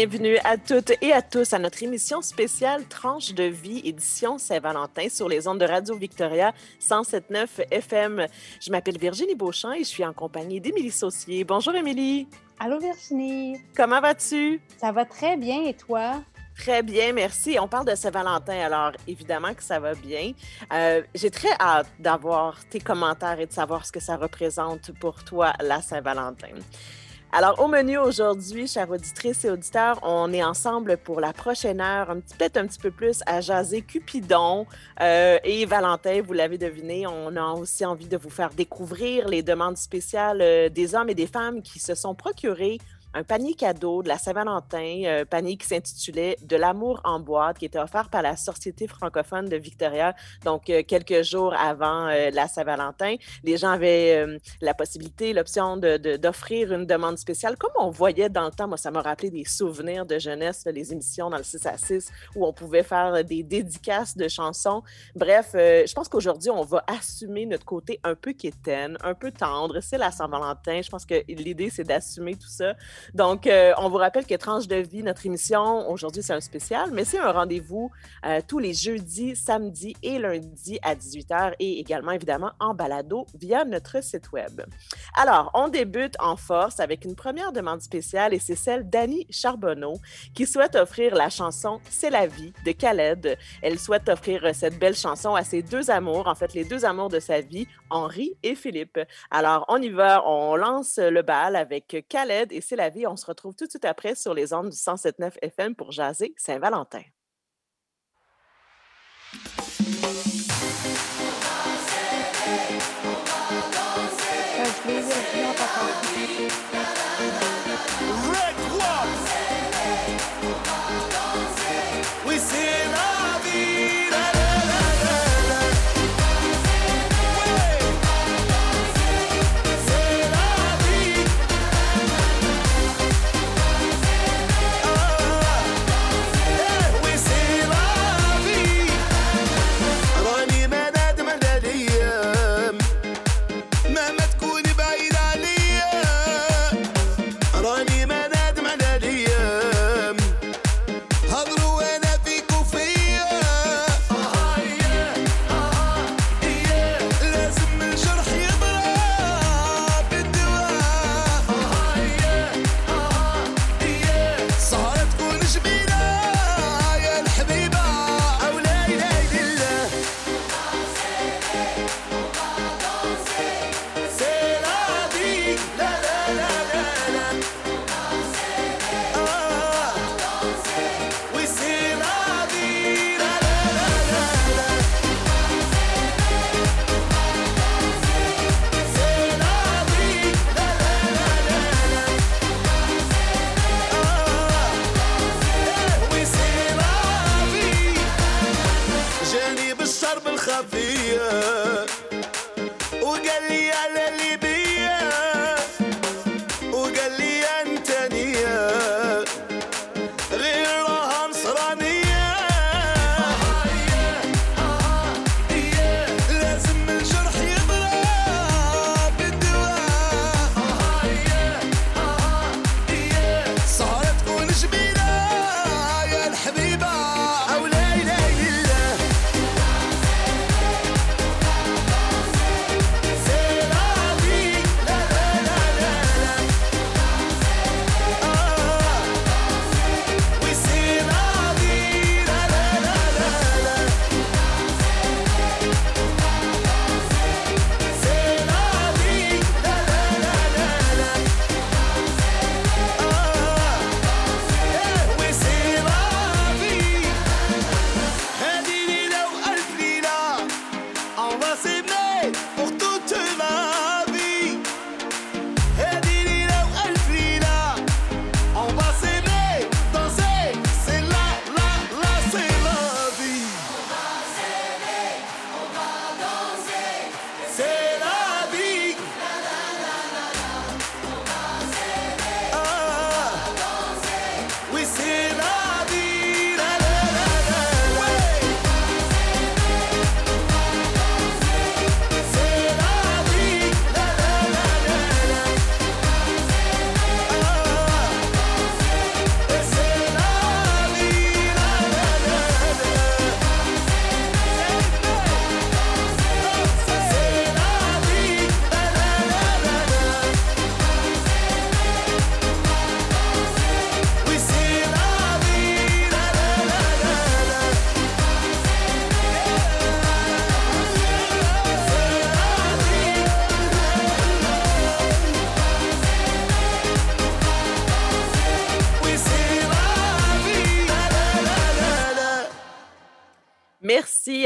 Bienvenue à toutes et à tous à notre émission spéciale Tranche de vie, édition Saint-Valentin sur les ondes de Radio Victoria 107.9 FM. Je m'appelle Virginie Beauchamp et je suis en compagnie d'Émilie Saucier. Bonjour Émilie. Allô Virginie. Comment vas-tu? Ça va très bien et toi? Très bien, merci. On parle de Saint-Valentin, alors évidemment que ça va bien. Euh, J'ai très hâte d'avoir tes commentaires et de savoir ce que ça représente pour toi, la Saint-Valentin. Alors, au menu aujourd'hui, chères auditrices et auditeurs, on est ensemble pour la prochaine heure, peut-être un petit peu plus à jaser Cupidon euh, et Valentin, vous l'avez deviné. On a aussi envie de vous faire découvrir les demandes spéciales euh, des hommes et des femmes qui se sont procurés un panier cadeau de la Saint-Valentin, un panier qui s'intitulait De l'amour en boîte, qui était offert par la Société francophone de Victoria, donc euh, quelques jours avant euh, la Saint-Valentin. Les gens avaient euh, la possibilité, l'option d'offrir de, une demande spéciale, comme on voyait dans le temps. Moi, ça m'a rappelé des souvenirs de jeunesse, les émissions dans le 6 à 6, où on pouvait faire des dédicaces de chansons. Bref, je pense qu'aujourd'hui, on va assumer notre côté un peu quétaine, un peu tendre. C'est la Saint-Valentin. Je pense que l'idée, c'est d'assumer tout ça. Donc, euh, on vous rappelle que Tranche de vie, notre émission, aujourd'hui, c'est un spécial, mais c'est un rendez-vous euh, tous les jeudis, samedis et lundis à 18h et également, évidemment, en balado via notre site Web. Alors, on débute en force avec une première demande spéciale et c'est celle d'Annie Charbonneau qui souhaite offrir la chanson C'est la vie de Khaled. Elle souhaite offrir cette belle chanson à ses deux amours, en fait, les deux amours de sa vie, Henri et Philippe. Alors, on y va, on lance le bal avec Khaled et C'est la on se retrouve tout de suite après sur les ondes du 107.9 FM pour jaser Saint-Valentin.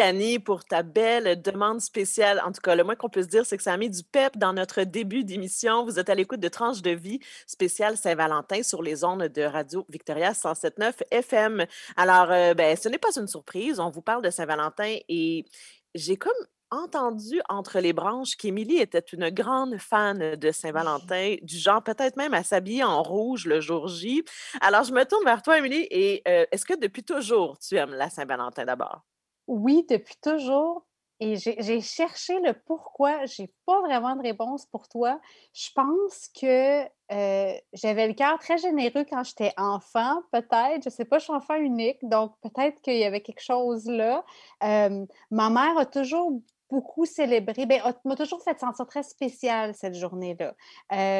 Annie, pour ta belle demande spéciale. En tout cas, le moins qu'on peut se dire, c'est que ça a mis du pep dans notre début d'émission. Vous êtes à l'écoute de Tranche de vie spéciale Saint-Valentin sur les ondes de Radio Victoria 107.9 FM. Alors, euh, ben, ce n'est pas une surprise. On vous parle de Saint-Valentin et j'ai comme entendu entre les branches qu'Émilie était une grande fan de Saint-Valentin, du genre peut-être même à s'habiller en rouge le jour J. Alors, je me tourne vers toi, Émilie, et euh, est-ce que depuis toujours tu aimes la Saint-Valentin d'abord? Oui, depuis toujours. Et j'ai cherché le pourquoi. J'ai pas vraiment de réponse pour toi. Je pense que euh, j'avais le cœur très généreux quand j'étais enfant, peut-être. Je sais pas, je suis enfant unique, donc peut-être qu'il y avait quelque chose là. Euh, ma mère a toujours beaucoup célébré, ben, m'a toujours fait sentir très spéciale cette journée-là.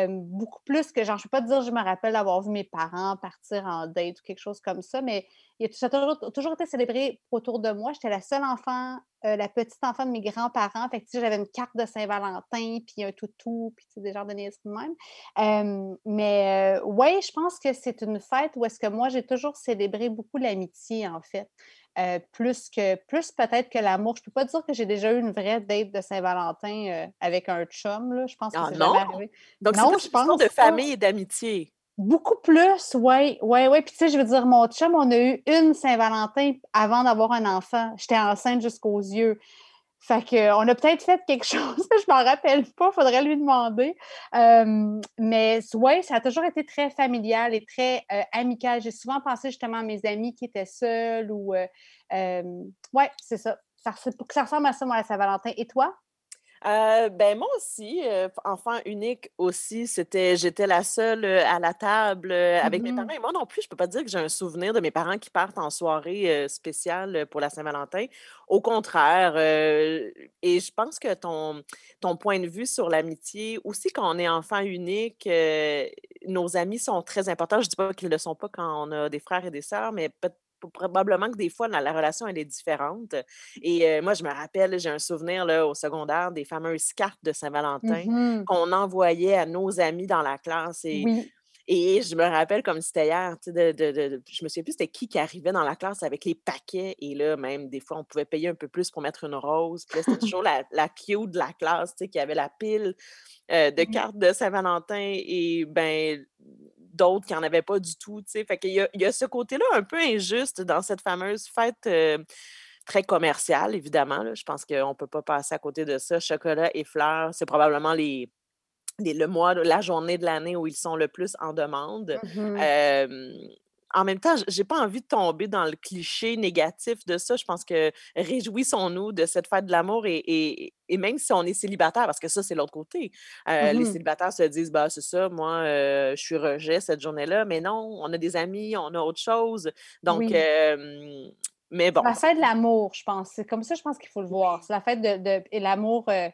Beaucoup plus que, genre, je ne peux pas dire, je me rappelle d'avoir vu mes parents partir en date ou quelque chose comme ça, mais ça a toujours, été célébré autour de moi. J'étais la seule enfant, euh, la petite enfant de mes grands-parents. Fait que, j'avais une carte de Saint-Valentin, puis un toutou, puis des genres de niaiseries de même. Euh, mais oui, je pense que c'est une fête où est-ce que moi, j'ai toujours célébré beaucoup l'amitié, en fait. Euh, plus que plus peut-être que l'amour. Je peux pas dire que j'ai déjà eu une vraie date de Saint-Valentin euh, avec un chum. Là. Je pense que ah, c'est jamais arrivé. Donc, c'est je pense de famille et d'amitié. Beaucoup plus, oui, oui, oui. Puis tu sais, je veux dire, mon chum, on a eu une Saint-Valentin avant d'avoir un enfant. J'étais enceinte jusqu'aux yeux. Fait qu'on a peut-être fait quelque chose, je m'en rappelle pas, faudrait lui demander. mais oui, ça a toujours été très familial et très amical. J'ai souvent pensé justement à mes amis qui étaient seuls ou. oui, c'est ça. ça. Ça ressemble à ça, moi, à Saint-Valentin. Et toi? Euh, ben moi aussi, euh, enfant unique aussi, c'était j'étais la seule euh, à la table avec mes mmh parents. Et moi non plus, je peux pas dire que j'ai un souvenir de mes parents qui partent en soirée spéciale pour la Saint-Valentin. Au contraire, et je pense que ton, ton point de vue sur l'amitié, aussi quand on est enfant unique, nos amis sont très importants. Je dis pas qu'ils ne le sont pas quand on a des frères et des sœurs, mais peut-être probablement que des fois, la relation, elle est différente. Et moi, je me rappelle, j'ai un souvenir là, au secondaire des fameuses cartes de Saint-Valentin mmh qu'on envoyait à nos amis dans la classe. Et, et je me rappelle comme c'était hier, de, de, de, je me souviens plus c'était qui qui arrivait dans la classe avec les paquets. Et là, même, des fois, on pouvait payer un peu plus pour mettre une rose. Puis là, c'était toujours la, la cute de la classe, qui avait la pile de cartes de Saint-Valentin. Et ben d'autres qui n'en avaient pas du tout. Fait qu'il y a, il y a ce côté-là un peu injuste dans cette fameuse fête très commerciale, évidemment. Je pense qu'on ne peut pas passer à côté de ça. Chocolat et fleurs, c'est probablement les, le mois, la journée de l'année où ils sont le plus en demande. Mmh en même temps, j'ai pas envie de tomber dans le cliché négatif de ça. Je pense que réjouissons-nous de cette fête de l'amour et, même si on est célibataire, parce que ça, c'est l'autre côté. Euh, les mmh célibataires se disent, bah, c'est ça, moi, euh, je suis rejet cette journée-là. Mais non, on a des amis, on a autre chose. Donc, mais bon. La fête de l'amour, je pense. C'est comme ça, je pense qu'il faut le voir. C'est la fête de, et l'amour euh,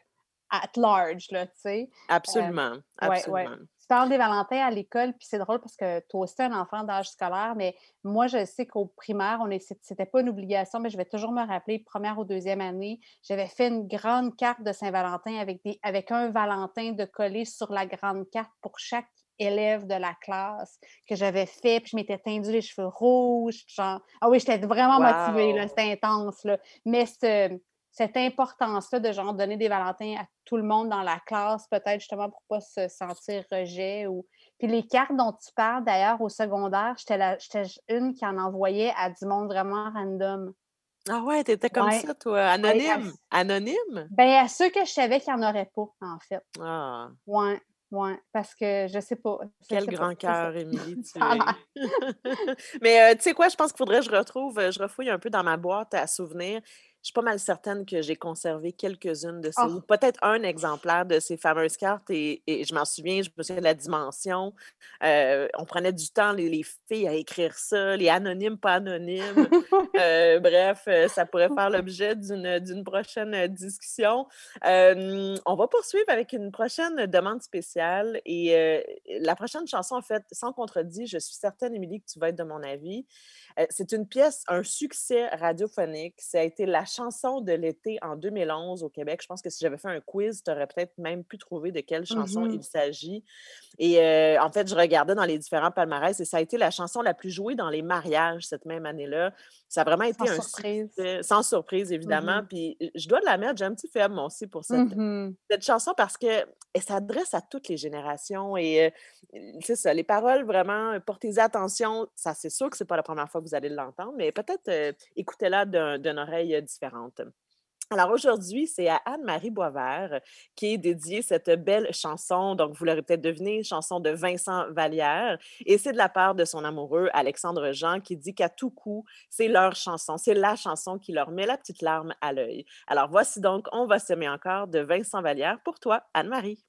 at large, là, tu sais. Absolument. absolument parles des Valentins à l'école, puis c'est drôle parce que toi aussi, un enfant d'âge scolaire, mais moi, je sais qu'au primaire, on c'était pas une obligation, mais je vais toujours me rappeler, première ou deuxième année, j'avais fait une grande carte de Saint-Valentin avec, des, avec un Valentin de coller sur la grande carte pour chaque élève de la classe que j'avais fait, puis je m'étais teindu les cheveux rouges, genre, ah oui, j'étais vraiment motivée, c'était intense, là. Mais ce, cette importance-là de genre donner des Valentins à tout le monde dans la classe, peut-être justement pour ne pas se sentir rejet. Ou... Puis les cartes dont tu parles, d'ailleurs, au secondaire, j'étais une qui en envoyait à du monde vraiment random. Ah ouais, t'étais comme ça, toi, anonyme? Anonyme? Ben, à ceux que je savais qu'il n'y en aurait pas, en fait. Ah. Ouais. Oui, parce que je sais pas. Quel grand cœur, Émilie, tu Mais euh, tu sais quoi, je pense qu'il faudrait que je retrouve, je refouille un peu dans ma boîte à souvenirs je suis pas mal certaine que j'ai conservé quelques-unes de ces, ou oh! peut-être un exemplaire de ces fameuses cartes, et, je m'en souviens, je me souviens de la dimension. Euh, on prenait du temps, les, filles, à écrire ça, les anonymes, pas anonymes. Euh, bref, ça pourrait faire l'objet d'une prochaine discussion. on va poursuivre avec une prochaine demande spéciale, et la prochaine chanson, en fait, sans contredit, je suis certaine, Émilie, que tu vas être de mon avis. c'est une pièce, un succès radiophonique. Ça a été la chanson de l'été en 2011 au Québec. Je pense que si j'avais fait un quiz, tu aurais peut-être même pu trouver de quelle chanson Mmh il s'agit. Et euh, en fait, je regardais dans les différents palmarès et ça a été la chanson la plus jouée dans les mariages cette même année-là. Ça a vraiment Sans été un surprise. succès, sans surprise, évidemment. Mmh Puis je dois de la mettre, j'ai un petit faible, moi aussi, pour cette, Mmh cette chanson parce qu'elle s'adresse à toutes les générations et euh, c'est ça, les paroles, vraiment, euh, portez-y attention. Ça, c'est sûr que c'est pas la première fois que vous allez l'entendre, mais peut-être euh, écoutez-la d'un- d'une oreille euh, Alors aujourd'hui, c'est à Anne-Marie Boisvert qui est dédiée cette belle chanson. Donc, vous l'aurez peut-être deviné, chanson de Vincent Vallière. Et c'est de la part de son amoureux, Alexandre Jean, qui dit qu'à tout coup, c'est leur chanson, c'est la chanson qui leur met la petite larme à l'œil. Alors voici donc On va s'aimer encore de Vincent Vallière pour toi, Anne-Marie.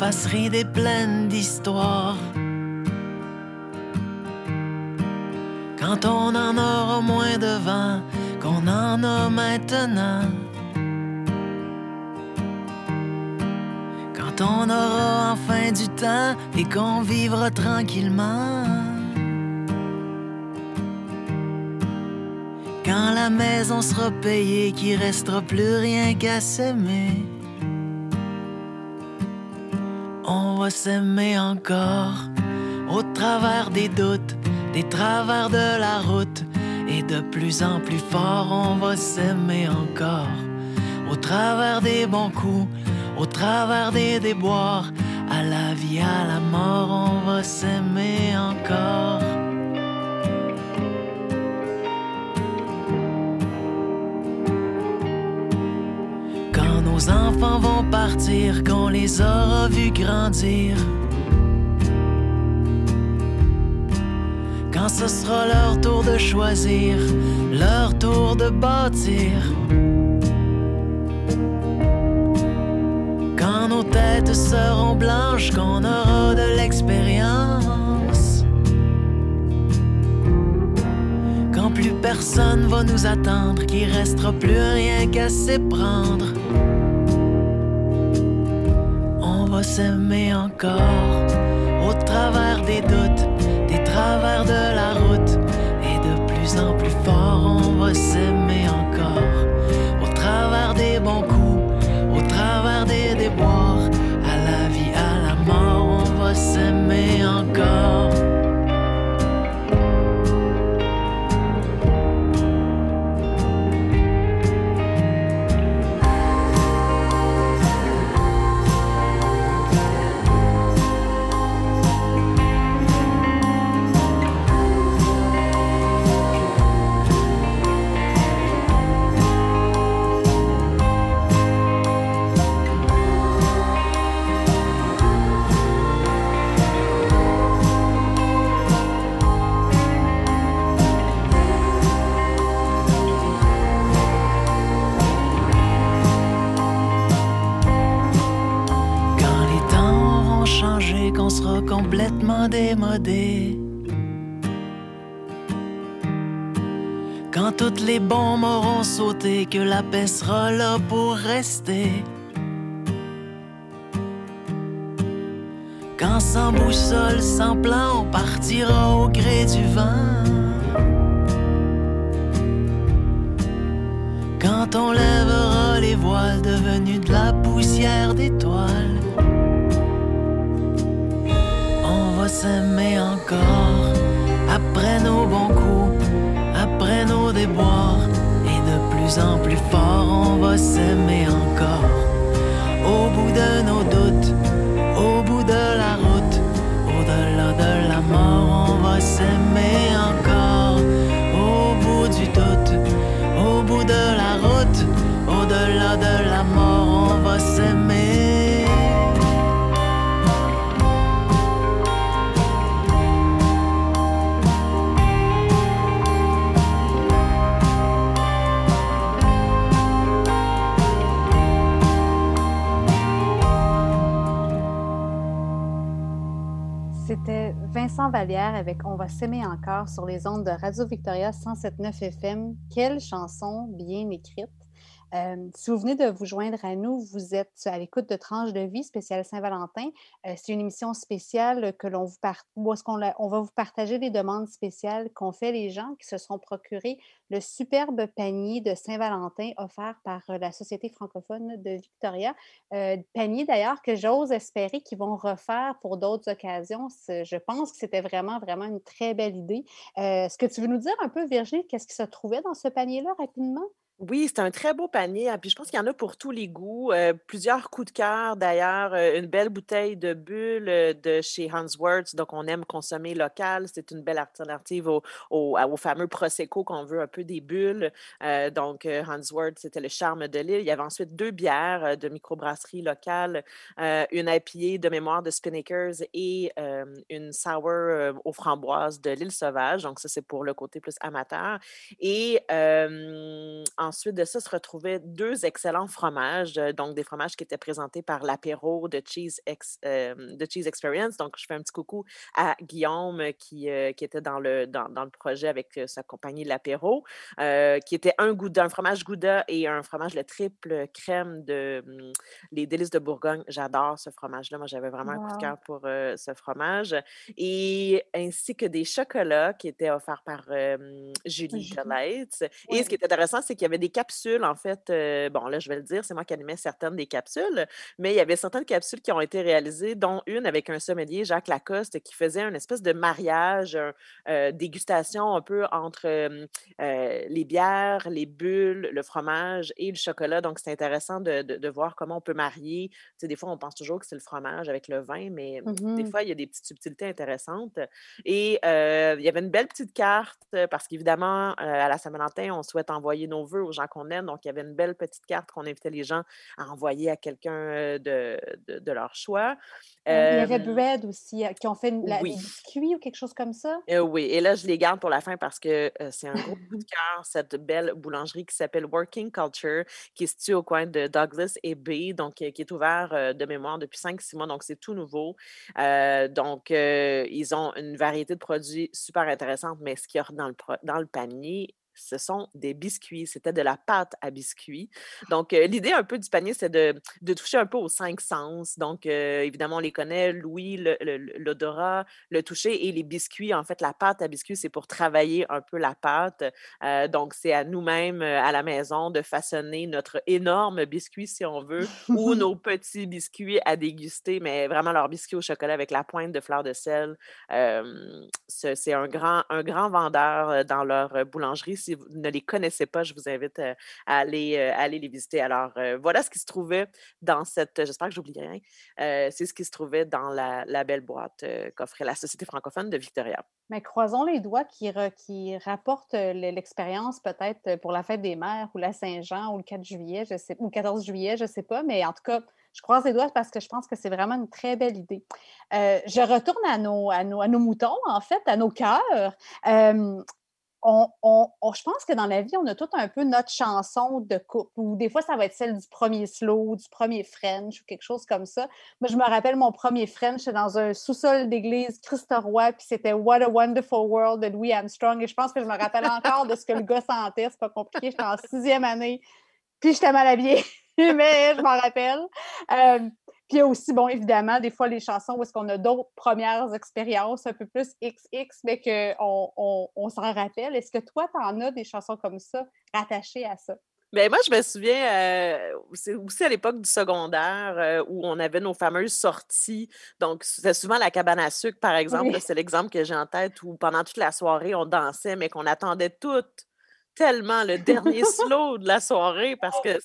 Faces ridées pleines d'histoire. Quand on en aura moins de vent qu'on en a maintenant. Quand on aura enfin du temps et qu'on vivra tranquillement. Quand la maison sera payée, qu'il restera plus rien qu'à s'aimer. S'aimer encore au travers des doutes, des travers de la route. Et de plus en plus fort, on va s'aimer encore au travers des bons coups, au travers des déboires. À la vie, à la mort, on va s'aimer encore. Nos enfants vont partir, qu'on les aura vus grandir. Quand ce sera leur tour de choisir, leur tour de bâtir. Quand nos têtes seront blanches, qu'on aura de l'expérience. Quand plus personne va nous attendre, qu'il restera plus rien qu'à s'éprendre. Va s'aimer encore au travers des doutes, des travers de la route. Et de plus en plus fort, on va s'aimer encore au travers des bons coups, au travers des déboires. À la vie, à la mort, on va s'aimer encore. Complètement démodé. Quand toutes les bombes auront sauté, que la paix sera là pour rester. Quand sans boussole, sans plan, on partira au gré du vent. Quand on lèvera les voiles devenus de la poussière d'étoiles, s'aimer encore. Après nos bons coups, après nos déboires, et de plus en plus fort, on va s'aimer encore. Au bout de nos doutes, Vincent Vallière avec On va s'aimer encore sur les ondes de Radio Victoria 107.9 FM. Quelle chanson bien écrite. Si vous venez de vous joindre à nous, vous êtes à l'écoute de Tranche de vie spéciale Saint-Valentin. C'est une émission spéciale que l'on vous où on va vous partager les demandes spéciales qu'ont fait les gens qui se sont procurés le superbe panier de Saint-Valentin offert par la Société francophone de Victoria. panier d'ailleurs que j'ose espérer qu'ils vont refaire pour d'autres occasions. Je pense que c'était vraiment, vraiment une très belle idée. Est-ce que tu veux nous dire un peu, Virginie, qu'est-ce qui se trouvait dans ce panier-là rapidement? Oui, c'est un très beau panier, hein, puis je pense qu'il y en a pour tous les goûts. Euh, plusieurs coups de cœur d'ailleurs, une belle bouteille de bulle de chez Hansworth, donc on aime consommer local. C'est une belle alternative au, au, fameux Prosecco qu'on veut un peu des bulles. donc Hansworth, c'était le charme de l'île. Il y avait ensuite deux bières de microbrasserie locale, une IPA de mémoire de Spinnakers et une sour aux framboises de l'île sauvage. Donc ça, c'est pour le côté plus amateur. Et ensuite de ça se retrouvaient deux excellents fromages, euh, donc des fromages qui étaient présentés par l'apéro de Cheese, euh, de Cheese Experience. Donc, je fais un petit coucou à Guillaume qui, euh, qui était dans le, dans, dans, le projet avec sa compagnie L'apéro, qui était un, gouda, un fromage Gouda et un fromage le triple crème de hum, les délices de Bourgogne. J'adore ce fromage-là. Moi, j'avais vraiment un coup de cœur pour ce fromage. Et ainsi que des chocolats qui étaient offerts par Julie Delights. Et ce qui est intéressant, c'est qu'il y avait des capsules, en fait. Euh, bon, là, je vais le dire, c'est moi qui animais certaines des capsules, mais il y avait certaines capsules qui ont été réalisées, dont une avec un sommelier, Jacques Lacoste, qui faisait une espèce de mariage, euh, dégustation un peu entre euh, les bières, les bulles, le fromage et le chocolat. Donc, c'est intéressant de, de, voir comment on peut marier. Tu sais, des fois, on pense toujours que c'est le fromage avec le vin, mais des mmh fois, il y a des petites subtilités intéressantes. Et il y avait une belle petite carte, parce qu'évidemment, à la Saint-Valentin, on souhaite envoyer nos vœux aux gens qu'on aime. Donc, il y avait une belle petite carte qu'on invitait les gens à envoyer à quelqu'un de, de, leur choix. il y avait Bread aussi, qui ont fait la, oui. biscuits ou quelque chose comme ça? oui, et là, je les garde pour la fin parce que c'est un gros coup de cœur, cette belle boulangerie qui s'appelle Working Culture, qui est située au coin de Douglas et B, donc qui est ouvert de mémoire depuis 5-6 mois, donc c'est tout nouveau. donc, ils ont une variété de produits super intéressante, mais ce qu'il y a dans le, dans le panier ce sont des biscuits. C'était de la pâte à biscuits. Donc, l'idée un peu du panier, c'est de, toucher un peu aux cinq sens. Donc, évidemment, on les connaît, l'ouïe, l'odorat, le, toucher et les biscuits. En fait, la pâte à biscuits, c'est pour travailler un peu la pâte. donc, c'est à nous-mêmes, à la maison, de façonner notre énorme biscuit, si on veut, ou nos petits biscuits à déguster, mais vraiment leur biscuit au chocolat avec la pointe de fleur de sel. c'est un grand, un grand vendeur dans leur boulangerie si vous ne les connaissez pas, je vous invite à aller, aller les visiter. Alors, voilà ce qui se trouvait dans cette, j'espère que j'oublie rien, c'est ce qui se trouvait dans la, belle boîte qu'offrait la Société francophone de Victoria. Mais croisons les doigts qui, qui rapportent l'expérience peut-être pour la fête des mères ou la Saint-Jean ou le 4 juillet, je sais, ou le 14 juillet, je ne sais pas, mais en tout cas, je croise les doigts parce que je pense que c'est vraiment une très belle idée. je retourne à nos, à nos, moutons, en fait, à nos cœurs on, je pense que dans la vie, on a tout un peu notre chanson de couple, ou des fois, ça va être celle du premier slow, du premier French, ou quelque chose comme ça. Moi, je me rappelle mon premier French, c'était dans un sous-sol d'église Christ-Roi, puis c'était What a Wonderful World de Louis Armstrong, et je pense que je me rappelle encore de ce que le gars sentait, c'est pas compliqué, j'étais en sixième année, puis j'étais mal habillée, mais je m'en rappelle. Euh, puis il y a aussi, bon, évidemment, des fois, les chansons où est-ce qu'on a d'autres premières expériences un peu plus XX, mais qu'on on, on, s'en rappelle. Est-ce que toi, tu en as des chansons comme ça rattachées à ça? Bien, moi, je me souviens, euh, c'est aussi à l'époque du secondaire euh, où on avait nos fameuses sorties. Donc, c'était souvent la cabane à sucre, par exemple. C'est l'exemple que j'ai en tête où pendant toute la soirée, on dansait, mais qu'on attendait toutes tellement le dernier slow de la soirée parce que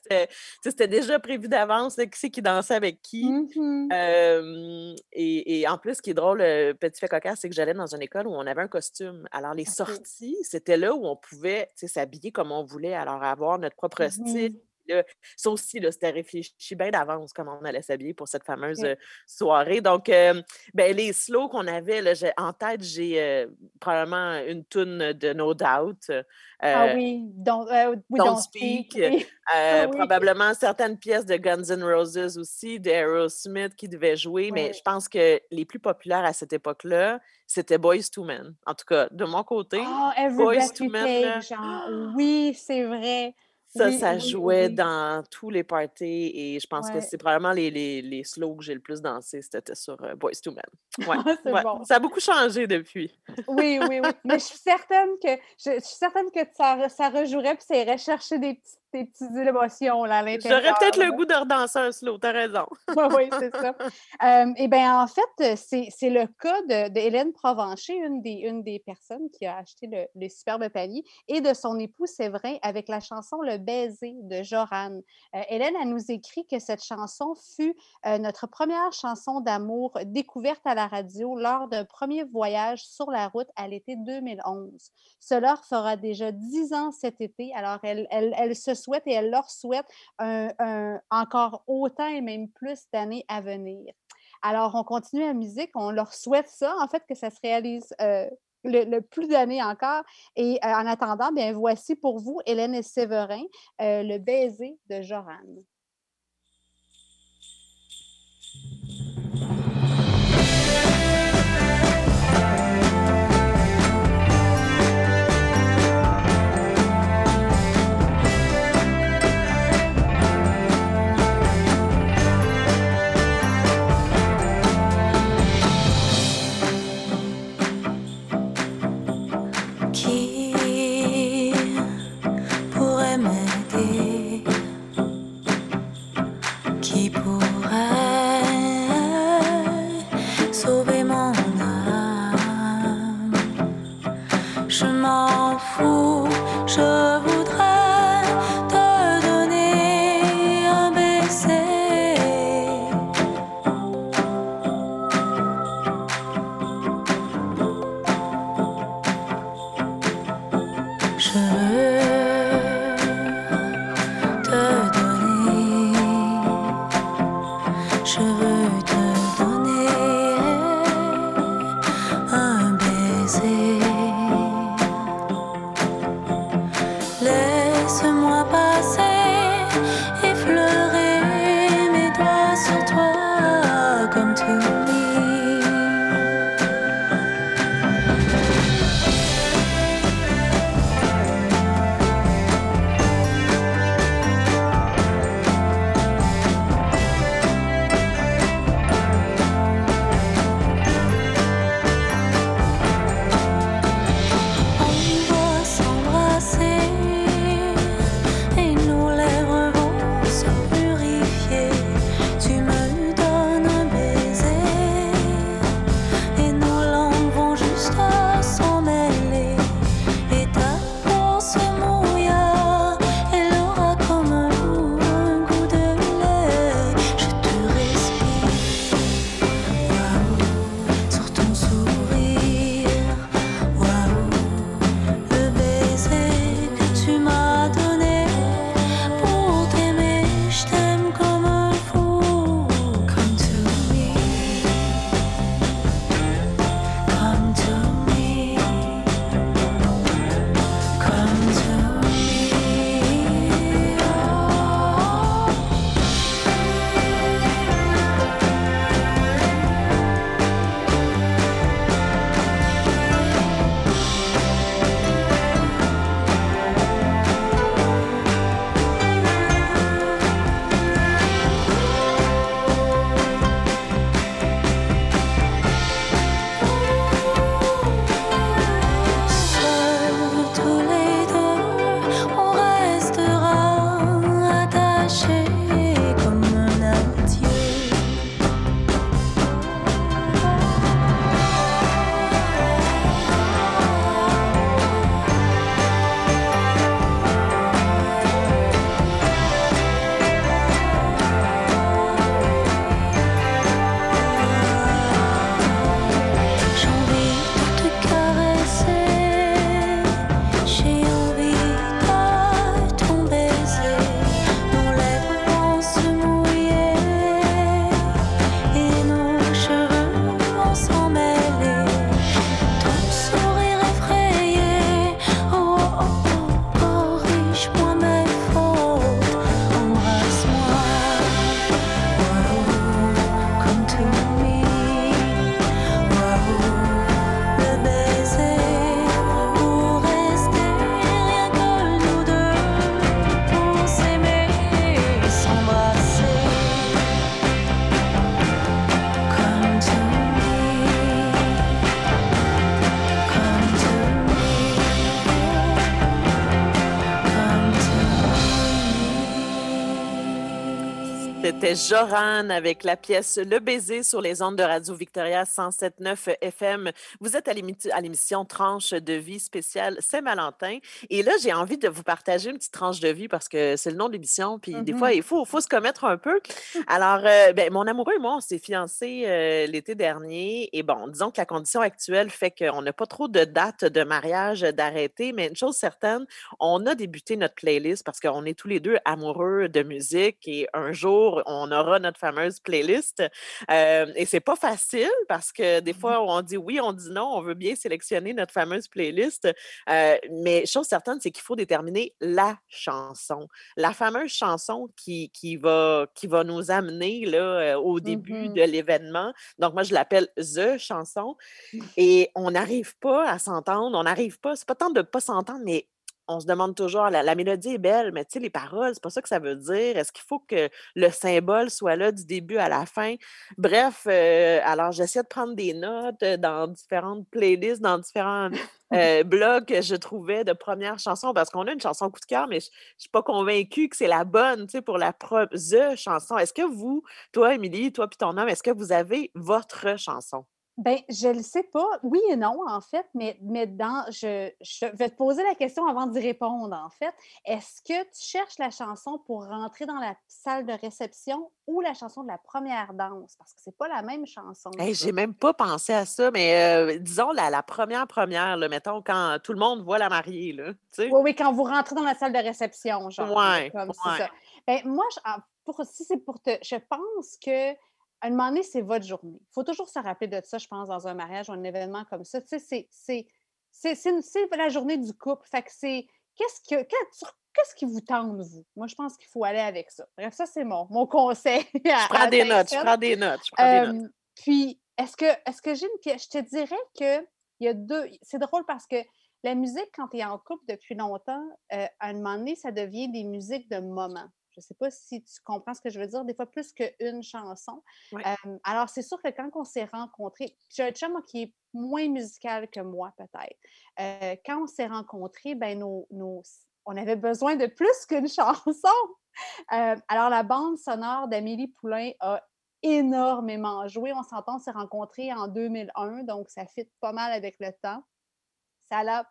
c'était déjà prévu d'avance qui c'est qui dansait avec qui. Mmh et, en plus, ce qui est drôle, le petit fait cocasse, c'est que j'allais dans une école où on avait un costume. Alors, les sorties, c'était là où on pouvait s'habiller comme on voulait, alors avoir notre propre style. Ça aussi, c'était réfléchi bien d'avance comment on allait s'habiller pour cette fameuse soirée. Donc, ben, les slows qu'on avait, là, en tête, j'ai probablement une toune de No Doubt. ah oui, Don't, don't, Speak. Ah probablement certaines pièces de Guns N' Roses aussi, d'Aerosmith qui devaient jouer, mais je pense que les plus populaires à cette époque-là, c'était Boys to Men. En tout cas, de mon côté, oh, Boys to Men. Oui, c'est vrai. Ça, ça jouait dans tous les parties et je pense que c'est probablement les, les, les slows que j'ai le plus dansé, c'était sur Boys to Men. Ouais, bon. Ça a beaucoup changé depuis. oui, oui, oui. Mais je suis certaine que je, suis certaine que ça, ça rejouerait puis ça irait chercher des petits tes petites émotions là, à l'intérieur. J'aurais peut-être le goût de redanser un slow, t'as raison. oui, c'est ça. Euh, eh bien, en fait, c'est le cas de, de, Hélène Provencher, une des, une des personnes qui a acheté le, le superbe panier, et de son époux Séverin avec la chanson Le baiser de Joran. Euh, Hélène a nous écrit que cette chanson fut euh, notre première chanson d'amour découverte à la radio lors d'un premier voyage sur la route à l'été 2011. Cela fera déjà dix ans cet été, alors elle, elle, elle se et elle leur souhaite encore autant et même plus d'années à venir. Alors, on continue la musique, on leur souhaite ça, en fait, que ça se réalise euh, le, plus d'années encore. Et euh, en attendant, bien, voici pour vous, Hélène et Séverin, euh, le baiser de Joran. C'était Joran avec la pièce Le baiser sur les ondes de Radio Victoria 107.9 FM. Vous êtes à l'émission Tranche de vie spéciale Saint-Valentin. Et là, j'ai envie de vous partager une petite tranche de vie parce que c'est le nom de l'émission. Puis des fois, mm-hmm. il faut, faut se commettre un peu. Alors, euh, ben, mon amoureux et moi, on s'est fiancés euh, l'été dernier. Et bon, disons que la condition actuelle fait qu'on n'a pas trop de dates de mariage d'arrêter. Mais une chose certaine, on a débuté notre playlist parce qu'on est tous les deux amoureux de musique. Et un jour, on aura notre fameuse playlist. Euh, et c'est pas facile parce que des mmh fois, on dit oui, on dit non, on veut bien sélectionner notre fameuse playlist. Euh, mais chose certaine, c'est qu'il faut déterminer la chanson. La fameuse chanson qui, qui, va, qui va nous amener là, euh, au début de l'événement. Donc, moi, je l'appelle The chanson. Et on n'arrive pas à s'entendre. On n'arrive pas, c'est pas tant de ne pas s'entendre, mais on se demande toujours, la, mélodie est belle, mais tu sais, les paroles, c'est pas ça que ça veut dire. Est-ce qu'il faut que le symbole soit là du début à la fin? Bref, euh, alors j'essaie de prendre des notes euh, dans différentes playlists, dans différents euh, blogs que je trouvais de premières chansons, parce qu'on a une chanson coup de cœur, mais je, ne suis pas convaincue que c'est la bonne, tu sais, pour la the chanson. Est-ce que vous, toi, Émilie, toi puis ton homme, est-ce que vous avez votre chanson? Ben, je ne sais pas. Oui et non, en fait, mais, mais dans, je, je vais te poser la question avant d'y répondre, en fait. Est-ce que tu cherches la chanson pour rentrer dans la salle de réception ou la chanson de la première danse? Parce que c'est pas la même chanson. Je J'ai même pas pensé à ça, mais euh, disons la, la, première première, là, mettons, quand tout le monde voit la mariée, là, Oui, oui, quand vous rentrez dans la salle de réception, genre. Oui, comme ça. Ben, moi, pour, si c'est pour te... Je pense que à un moment donné, c'est votre journée. Il faut toujours se rappeler de ça, je pense, dans un mariage ou un événement comme ça. Tu sais, c'est la journée du couple. Fait que c'est qu'est-ce que qu'est-ce qui vous tente, vous? Moi, je pense qu'il faut aller avec ça. Bref, ça, c'est mon, mon conseil. je prends des notes, je prends des notes, je prends des notes. Puis, est-ce que, est que j'ai une pièce? Je te dirais que il y a deux. C'est drôle parce que la musique, quand tu es en couple depuis longtemps, euh, à un moment donné, ça devient des musiques de moment. Je ne sais pas si tu comprends ce que je veux dire, des fois plus qu'une chanson. alors, c'est sûr que quand on s'est rencontrés, j'ai un chum qui est moins musical que moi, peut-être. quand on s'est rencontrés, ben, nos, on avait besoin de plus qu'une chanson. alors, la bande sonore d'Amélie Poulain a énormément joué. On s'entend, on s'est rencontrés en 2001, donc ça fit pas mal avec le temps. Ça l'a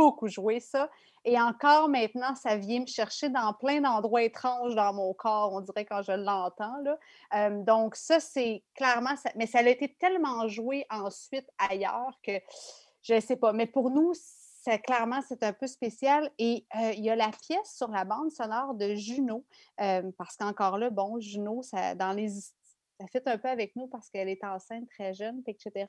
beaucoup joué, ça. Et encore maintenant, ça vient me chercher dans plein d'endroits étranges dans mon corps, on dirait quand je l'entends. donc, ça, c'est clairement, mais ça a été tellement joué ensuite ailleurs que je ne sais pas. Mais pour nous, c'est clairement, c'est un peu spécial. Et il y a la pièce sur la bande sonore de Juno, parce qu'encore là, bon, Juno, ça, dans les ça fait un peu avec nous parce qu'elle est enceinte très jeune, etc.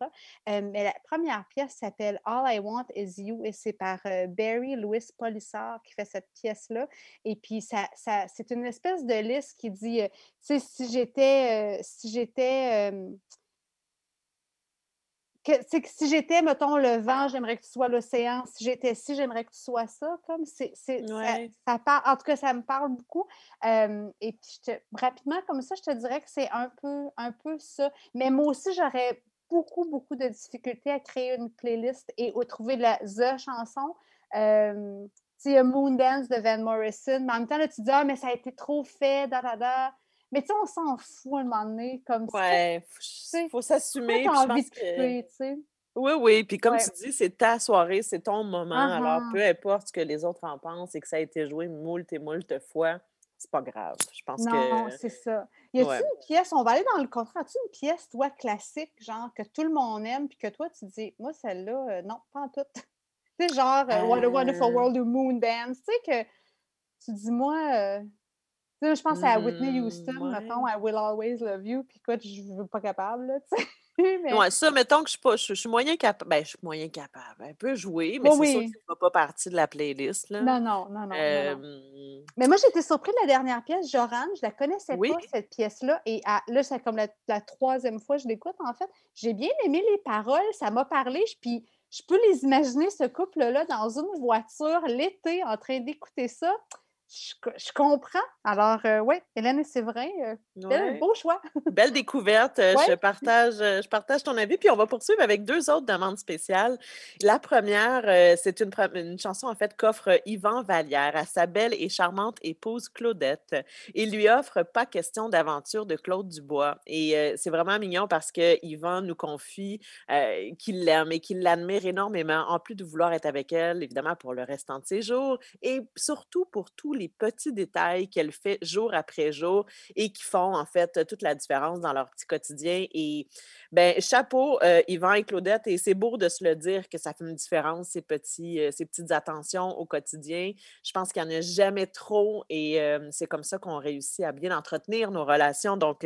mais la première pièce s'appelle All I Want Is You et c'est par Barry Louis Polissard qui fait cette pièce-là. Et puis, ça, c'est une espèce de liste qui dit, tu sais, si j'étais, si j'étais, que, si j'étais, mettons, le vent, j'aimerais que tu sois l'océan. Si j'étais ci, j'aimerais que tu sois ça. Comme c'est, ça, parle, en tout cas, ça me parle beaucoup. et puis, rapidement, comme ça, je te dirais que c'est un peu, un peu ça. Mais moi aussi, j'aurais beaucoup, beaucoup de difficultés à créer une playlist et à trouver la The chanson. Euh, tu sais, Moon Dance de Van Morrison. Mais en même temps, là, tu dis, ah, mais ça a été trop fait, da, da, da. Mais tu sais, on s'en fout un moment donné, comme ça. Ouais, faut, faut s'assumer. envie de tu sais. Oui, oui. Puis comme tu dis, c'est ta soirée, c'est ton moment. Alors, peu importe ce que les autres en pensent et que ça a été joué moult et moult fois, c'est pas grave. Je pense que. Non, c'est ça. Y a-t-il une pièce, on va aller dans le contrat, as-tu une pièce, toi, classique, genre, que tout le monde aime, puis que toi, tu dis, moi, celle-là, euh, non, pas en tout. tu sais, genre, euh, What a Wonderful euh. World of Moon Dance. Tu sais, que tu dis, moi, je pense à Whitney mmh, Houston, mettons, I Will Always Love You, puis écoute, je ne veux pas capable, là, tu sais. Mais... Ouais, ça, mettons que je suis, pas, je, suis moyen capable. Ben, je suis moyen capable. Elle peut jouer, mais c'est sûr que ça ne pas partie de la playlist. Là. Non, non, non, non, Mais moi, j'étais surprise de la dernière pièce, Joran. Je la connaissais pas, cette pièce-là. Et là, c'est comme la, troisième fois que je l'écoute, en fait. J'ai bien aimé les paroles. Ça m'a parlé. Puis je peux les imaginer, ce couple-là, dans une voiture, l'été, en train d'écouter ça je, comprends. Alors, euh, oui, Hélène c'est vrai. Euh, beau choix. Belle découverte. Euh, je, partage, je partage ton avis. Puis on va poursuivre avec deux autres demandes spéciales. La première, c'est une, une, chanson en fait qu'offre Yvan Vallière à sa belle et charmante épouse Claudette. Il lui offre Pas question d'aventure de Claude Dubois. Et c'est vraiment mignon parce que Yvan nous confie qu'il l'aime et qu'il l'admire énormément, en plus de vouloir être avec elle, évidemment, pour le restant de ses jours et surtout pour tous les petits détails qu'elle fait jour après jour et qui font en fait toute la différence dans leur petit quotidien. Et ben chapeau, euh, Yvan et Claudette, et c'est beau de se le dire que ça fait une différence, ces, petits, euh, ces petites attentions au quotidien. Je pense qu'il n'y en a jamais trop et c'est comme ça qu'on réussit à bien entretenir nos relations. Donc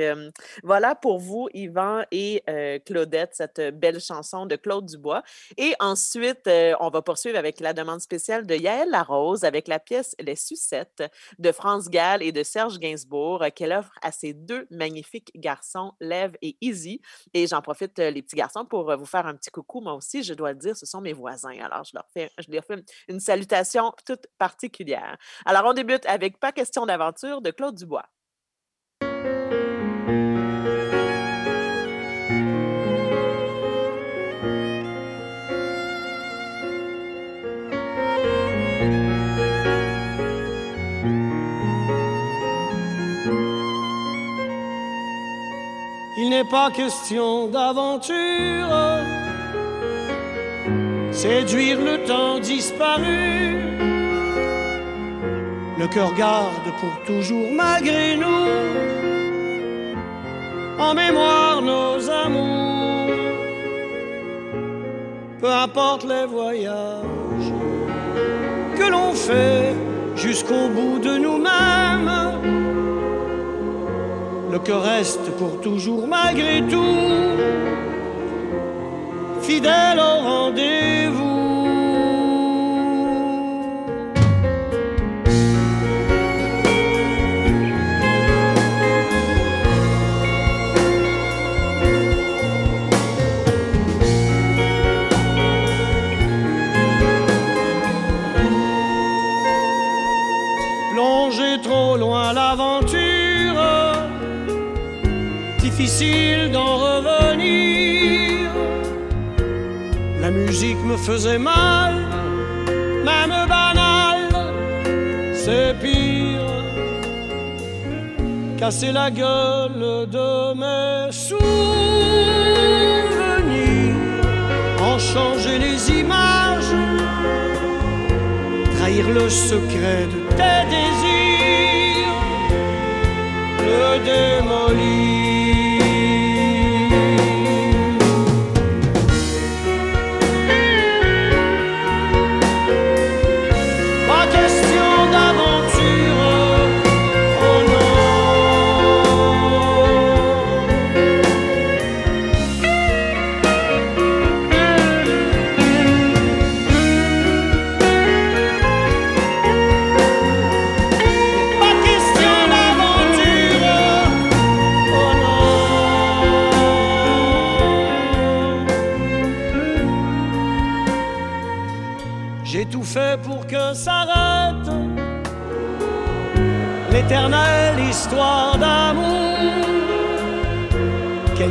voilà pour vous, Yvan et Claudette, cette belle chanson de Claude Dubois. Et ensuite, on va poursuivre avec la demande spéciale de Yael Larose avec la pièce Les Sucettes de France Gall et de Serge Gainsbourg euh, qu'elle offre à ses deux magnifiques garçons, Lev et Izzy. J'en profite, les petits garçons, pour vous faire un petit coucou. Moi aussi, je dois le dire, ce sont mes voisins. Alors, je leur fais, je leur fais une salutation toute particulière. Alors, on débute avec Pas question d'aventure de Claude Dubois. Pas question d'aventure, séduire le temps disparu. Le cœur garde pour toujours malgré nous en mémoire nos amours. Peu importe les voyages que l'on fait jusqu'au bout de nous-mêmes que reste pour toujours malgré tout, fidèle au rendez-vous. Difficile d'en revenir. La musique me faisait mal, même banal, c'est pire. Casser la gueule de mes souvenirs, en changer les images, trahir le secret de tes désirs, le démolir.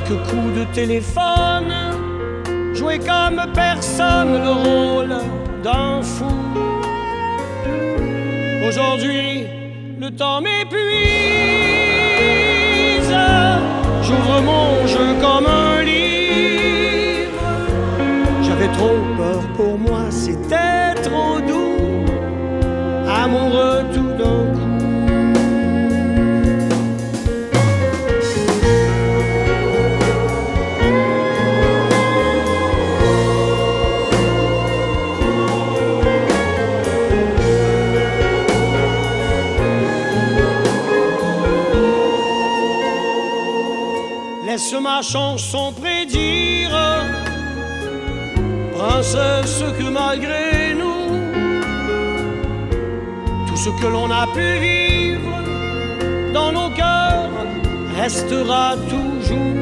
Quelques coups de téléphone, jouer comme personne le rôle d'un fou. Aujourd'hui, le temps m'épuise. J'ouvre mon jeu comme un livre. J'avais trop ma chanson prédire, princesse, que malgré nous, tout ce que l'on a pu vivre dans nos cœurs restera toujours.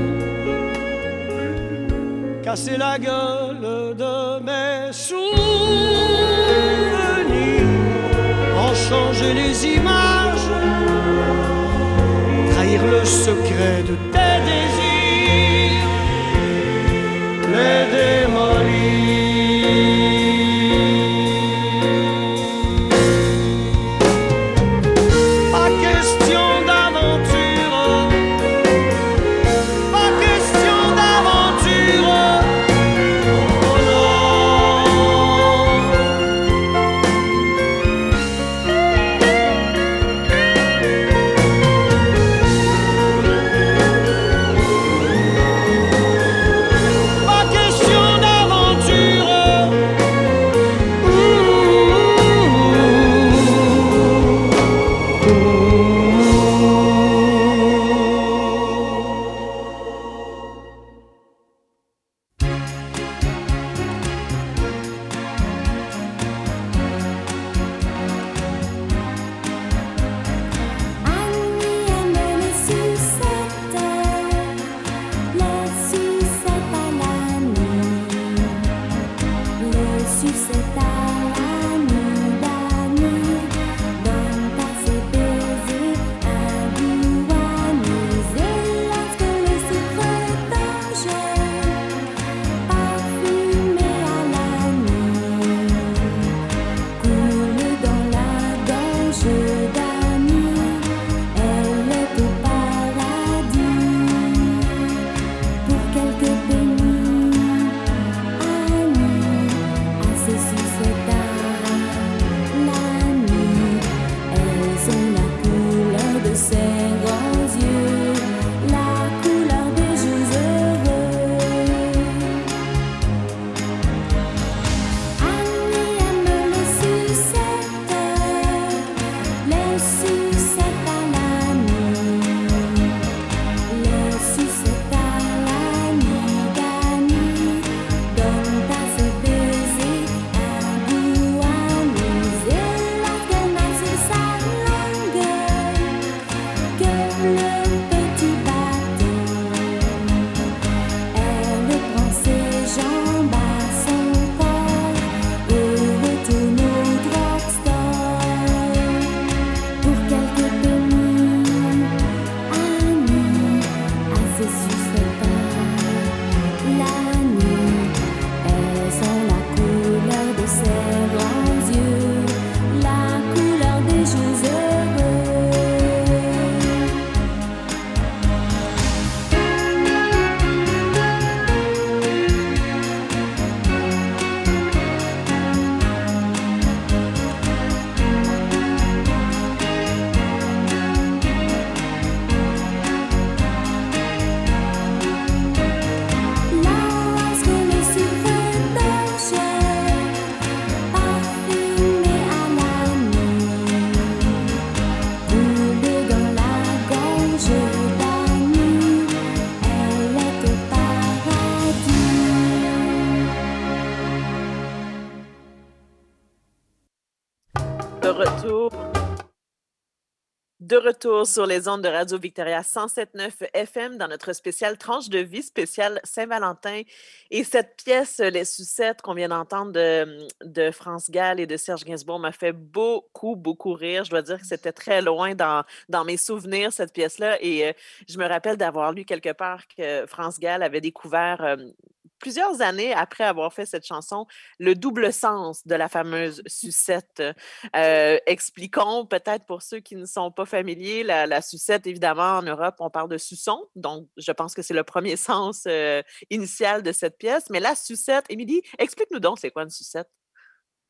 Casser la gueule de mes souvenirs, en changer les images, trahir le secret de tes désirs, de Maria. Retour sur les ondes de Radio Victoria 107.9 FM dans notre spécial tranche de vie spéciale Saint-Valentin. Et cette pièce, Les Sucettes, qu'on vient d'entendre de, de France Gall et de Serge Gainsbourg, m'a fait beaucoup, beaucoup rire. Je dois dire que c'était très loin dans, dans mes souvenirs, cette pièce-là. Et euh, je me rappelle d'avoir lu quelque part que France Gall avait découvert euh, plusieurs années après avoir fait cette chanson, le double sens de la fameuse sucette. Euh, expliquons peut-être pour ceux qui ne sont pas familiers, la, la sucette, évidemment, en Europe, on parle de suçon. Donc, je pense que c'est le premier sens euh, initial de cette pièce. Mais la sucette, Émilie, explique-nous donc c'est quoi une sucette?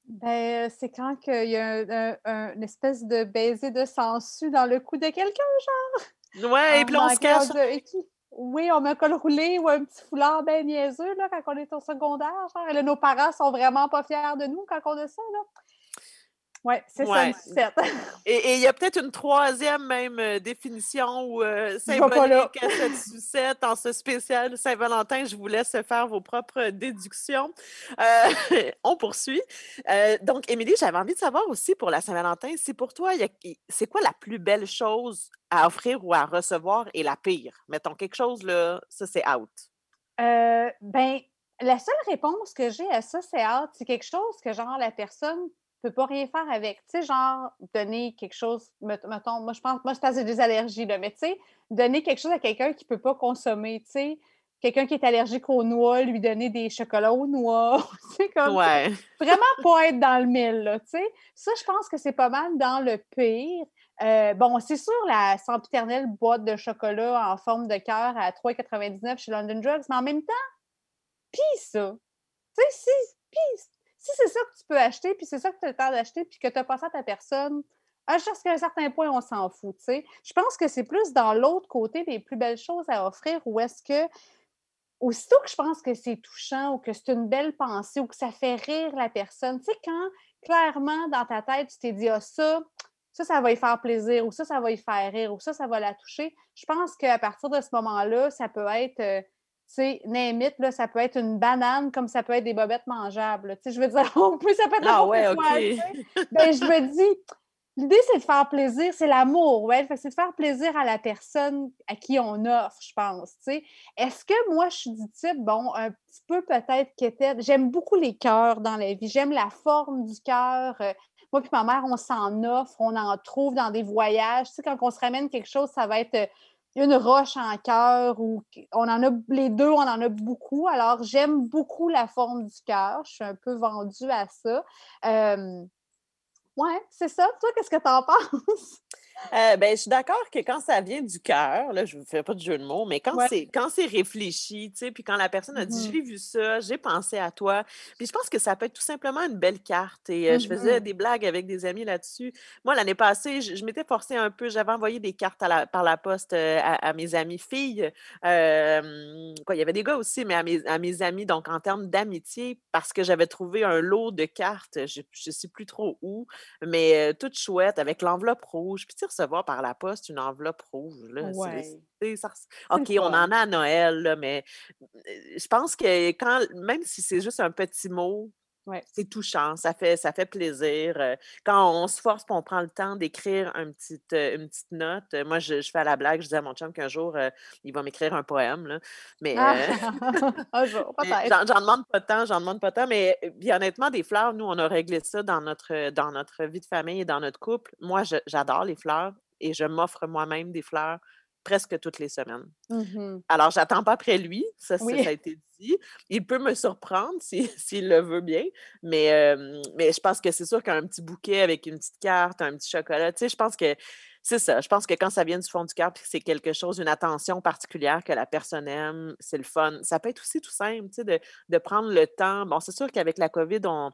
Ben, c'est quand il y a un- un- un- une espèce de baiser de sangsue dans le cou de quelqu'un, genre? Ouais, et puis on se cache. de- et qui- Oui, on met un col roulé ou un petit foulard bien niaiseux là, quand on est au secondaire. Genre. Là, nos parents sont vraiment pas fiers de nous quand on a ça. Là. Oui, c'est ça, Ouais. sucette. Et il y a peut-être une troisième même euh, définition ou euh, symbolique à cette sucette en ce spécial Saint-Valentin. Je vous laisse faire vos propres déductions. Euh, on poursuit. Euh, donc, Émilie, j'avais envie de savoir aussi pour la Saint-Valentin, c'est pour toi, c'est quoi la plus belle chose à offrir ou à recevoir et la pire? Mettons quelque chose, là, ça c'est out. Ben, la seule réponse que j'ai à ça, c'est hâte. C'est quelque chose que, genre, la personne peux pas rien faire avec. Tu sais, genre, donner quelque chose, met- mettons, moi, je pense, moi, c'est parce que des allergies, là, mais tu sais, donner quelque chose à quelqu'un qui peut pas consommer, tu sais, quelqu'un qui est allergique aux noix, lui donner des chocolats aux noix, c'est comme, Ouais. vraiment pas être dans le mille, là, tu sais. Ça, je pense que c'est pas mal dans le pire. Euh, bon, c'est sûr, la sempiternelle boîte de chocolat en forme de cœur à 3,99 chez London Drugs, mais en même temps, pis ça. Tu sais, si, pis, si c'est ça que tu peux acheter, puis c'est ça que tu as le temps d'acheter, puis que tu as passé à ta personne, jusqu'à un certain point, on s'en fout. Je pense que c'est plus dans l'autre côté des plus belles choses à offrir, où est-ce que aussitôt que je pense que c'est touchant ou que c'est une belle pensée ou que ça fait rire la personne, tu sais, quand clairement dans ta tête, tu t'es dit, ah, ça, ça, ça va y faire plaisir, ou ça, ça va y faire rire, ou ça, ça va la toucher, je pense qu'à partir de ce moment-là, ça peut être, euh, sais, it, là, ça peut être une banane comme ça peut être des bobettes mangeables. Tu sais, je veux dire, on peut, ça peut être Ah ouais, quoi, OK. tu sais. Ben, je me dis, l'idée, c'est de faire plaisir, c'est l'amour, ouais. C'est de faire plaisir à la personne à qui on offre, je pense, tu sais. Est-ce que moi, je suis du type, bon, un petit peu peut-être quétaine. J'aime beaucoup les cœurs dans la vie. J'aime la forme du cœur. euh, moi puis ma mère, on s'en offre, on en trouve dans des voyages. Tu sais, quand on se ramène quelque chose, ça va être euh, une roche en cœur ou on en a les deux, on en a beaucoup. Alors, j'aime beaucoup la forme du cœur. Je suis un peu vendue à ça. Euh, ouais, c'est ça. Toi, qu'est-ce que tu en penses? Euh, ben, je suis d'accord que quand ça vient du cœur, là, je ne fais pas de jeu de mots, mais quand Ouais. c'est quand c'est réfléchi, tu sais, puis quand la personne a dit Mhm. j'ai vu ça, j'ai pensé à toi, puis je pense que ça peut être tout simplement une belle carte. Et euh, je faisais Mhm. des blagues avec des amis là-dessus. Moi, l'année passée, je, je m'étais forcée un peu, j'avais envoyé des cartes à la- par la poste à, à mes amies filles. Euh, quoi, il y avait des gars aussi, mais à mes, à mes amis, donc en termes d'amitié, parce que j'avais trouvé un lot de cartes, je ne sais plus trop où, mais toutes chouettes, avec l'enveloppe rouge. Puis recevoir par la poste une enveloppe rouge, là, Ouais. ça OK, on en a à Noël, là, mais je pense que quand, même si c'est juste un petit mot, Ouais. c'est touchant, ça fait, ça fait plaisir. Quand on se force et on prend le temps d'écrire un petit, euh, une petite note, moi, je, je fais à la blague, je dis à mon chum qu'un jour, euh, il va m'écrire un poème, là, mais... Ah, euh, un jour. J'en demande pas tant, j'en demande pas tant, mais bien honnêtement, des fleurs, nous, on a réglé ça dans notre, dans notre vie de famille et dans notre couple. Moi, j'adore les fleurs et je m'offre moi-même des fleurs presque toutes les semaines. Mhm. Alors, j'attends pas après lui, ça, c'est- Oui. ça a été dit. Il peut me surprendre si- s'il le veut bien, mais, euh, mais je pense que c'est sûr qu'un petit bouquet avec une petite carte, un petit chocolat, tu sais, je pense que c'est ça. Je pense que quand ça vient du fond du cœur puis que c'est quelque chose, une attention particulière que la personne aime, c'est le fun. Ça peut être aussi tout simple, tu sais, de, de prendre le temps. Bon, c'est sûr qu'avec la COVID, on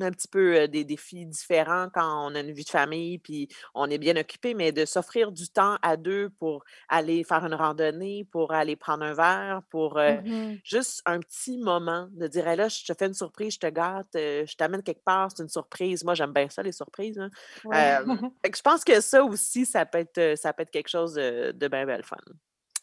un petit peu des défis différents quand on a une vie de famille puis on est bien occupé, mais de s'offrir du temps à deux pour aller faire une randonnée, pour aller prendre un verre, pour euh, Mhm. juste un petit moment de dire Hey, là, je te fais une surprise, je te gâte, je t'amène quelque part, c'est une surprise. Moi, j'aime bien ça, les surprises. hein. Ouais. Euh, fait que je pense que ça aussi, ça peut être, ça peut être quelque chose de, de bien, bien fun.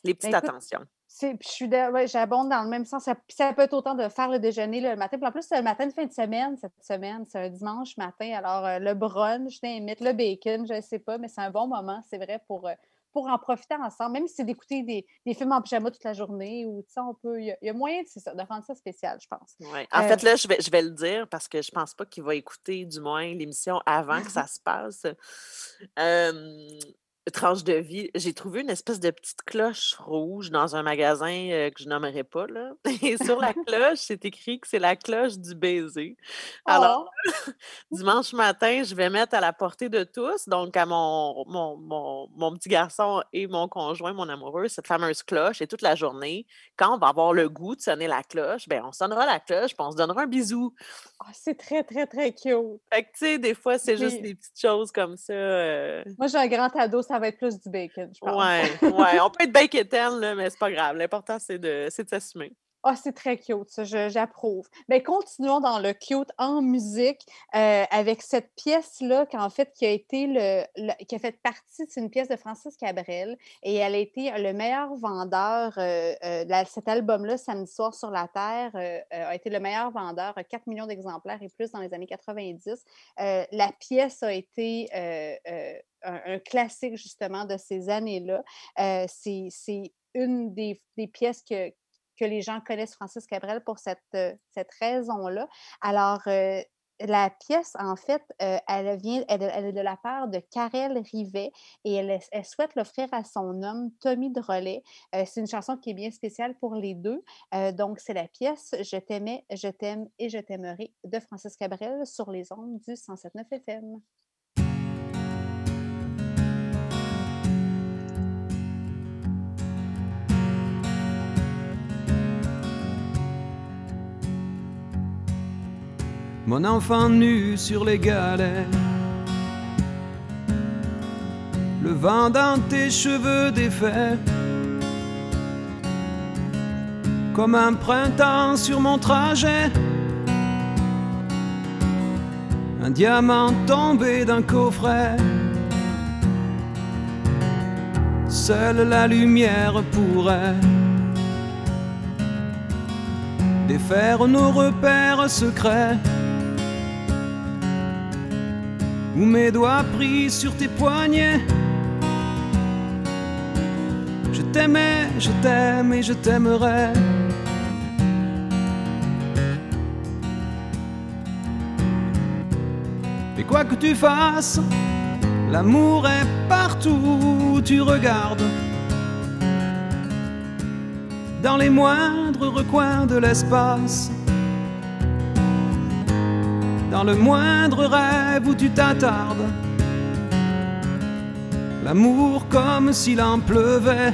Les petites écoute, attentions. C'est, je suis ouais, j'abonde dans le même sens. Ça, ça peut être autant de faire le déjeuner le matin. Puis en plus, c'est le matin de fin de semaine, cette semaine. C'est un dimanche matin. Alors, euh, le brunch, je t'invite, le bacon, je ne sais pas, mais c'est un bon moment, c'est vrai, pour, euh, pour en profiter ensemble. Même si c'est d'écouter des, des films en pyjama toute la journée ou, on peut. Il y, a- il y a moyen, c'est ça, de rendre ça spécial, je pense. Ouais. En Euh, fait, là, je vais, je vais le dire parce que je pense pas qu'il va écouter, du moins, l'émission avant que ça se passe. Tranche de vie, j'ai trouvé une espèce de petite cloche rouge dans un magasin euh, que je nommerai pas, là. Et sur la cloche, c'est écrit que c'est la cloche du baiser. Alors, Oh! dimanche matin, je vais mettre à la portée de tous, donc à mon, mon, mon, mon petit garçon et mon conjoint, mon amoureux, cette fameuse cloche. Et toute la journée, quand on va avoir le goût de sonner la cloche, ben on sonnera la cloche, puis on se donnera un bisou. Ah, c'est très, très, très cute. Fait que, tu sais, des fois, c'est juste des petites choses comme ça. euh, Moi, j'ai un grand ado, ça va être plus du bacon, je pense. Ouais, ouais. On peut être bien quétaine, là, mais c'est pas grave. L'important, c'est de, s'assumer. Ah, c'est très cute, ça, j'approuve. Mais continuons dans le cute en musique euh, avec cette pièce-là, qu'en fait, qui a été le, le- qui a fait partie, c'est une pièce de Francis Cabrel, et elle a été le meilleur vendeur, euh, euh, la- cet album-là, Samedi soir sur la Terre, euh, a été le meilleur vendeur, euh, 4 millions d'exemplaires et plus dans les années 90. Euh, la pièce a été un, classique, justement, de ces années-là. Euh, c'est une des, pièces que, que les gens connaissent Francis Cabrel pour cette, euh, cette raison-là. Alors, euh, la pièce, en fait, elle, vient, elle, est de la part de Karel Rivet et elle, souhaite l'offrir à son homme, Tommy Drolet. C'est une chanson qui est bien spéciale pour les deux. Donc, c'est la pièce Je t'aimais, je t'aime et je t'aimerai de Francis Cabrel sur les ondes du 107.9 FM. Mon enfant nu sur les galets. Le vent dans tes cheveux défaits, comme un printemps sur mon trajet. Un diamant tombé d'un coffret. Seule la lumière pourrait défaire nos repères secrets. Ou mes doigts pris sur tes poignets. Je t'aimais, je t'aime et je t'aimerai. Mais quoi que tu fasses, l'amour est partout où tu regardes. Dans les moindres recoins de l'espace dans le moindre rêve où tu t'attardes. L'amour comme s'il en pleuvait.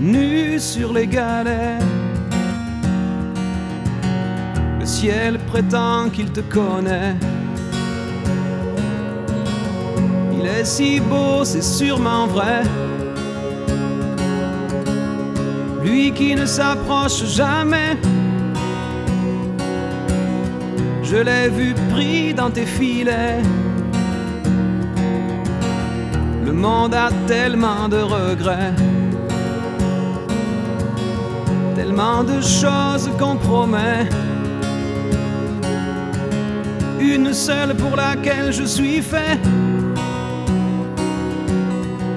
Nu sur les galets. Le ciel prétend qu'il te connaît. Il est si beau, c'est sûrement vrai. Lui qui ne s'approche jamais je l'ai vu pris dans tes filets. Le monde a tellement de regrets, tellement de choses qu'on promet. Une seule pour laquelle je suis fait.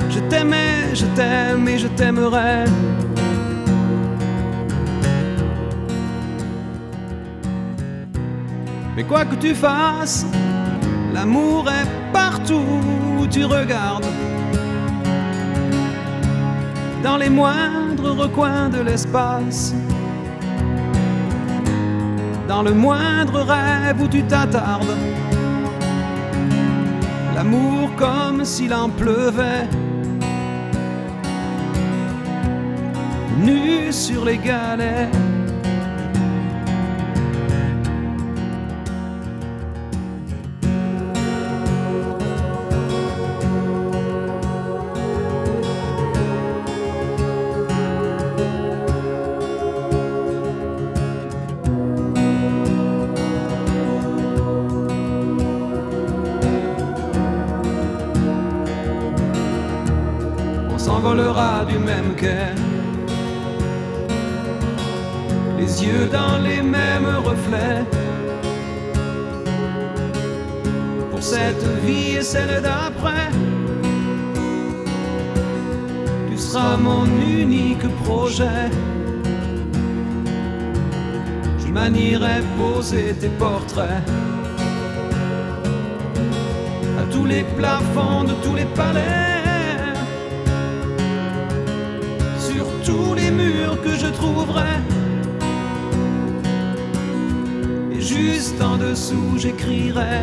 Je t'aimais, je t'aime et je t'aimerai. Mais quoi que tu fasses, l'amour est partout où tu regardes. Dans les moindres recoins de l'espace. Dans le moindre rêve où tu t'attardes. L'amour comme s'il en pleuvait. Nu sur les galets. Celle d'après, tu seras mon unique projet. Je manierai poser tes portraits à tous les plafonds de tous les palais. tous les murs que je trouverai. Et juste en dessous, j'écrirai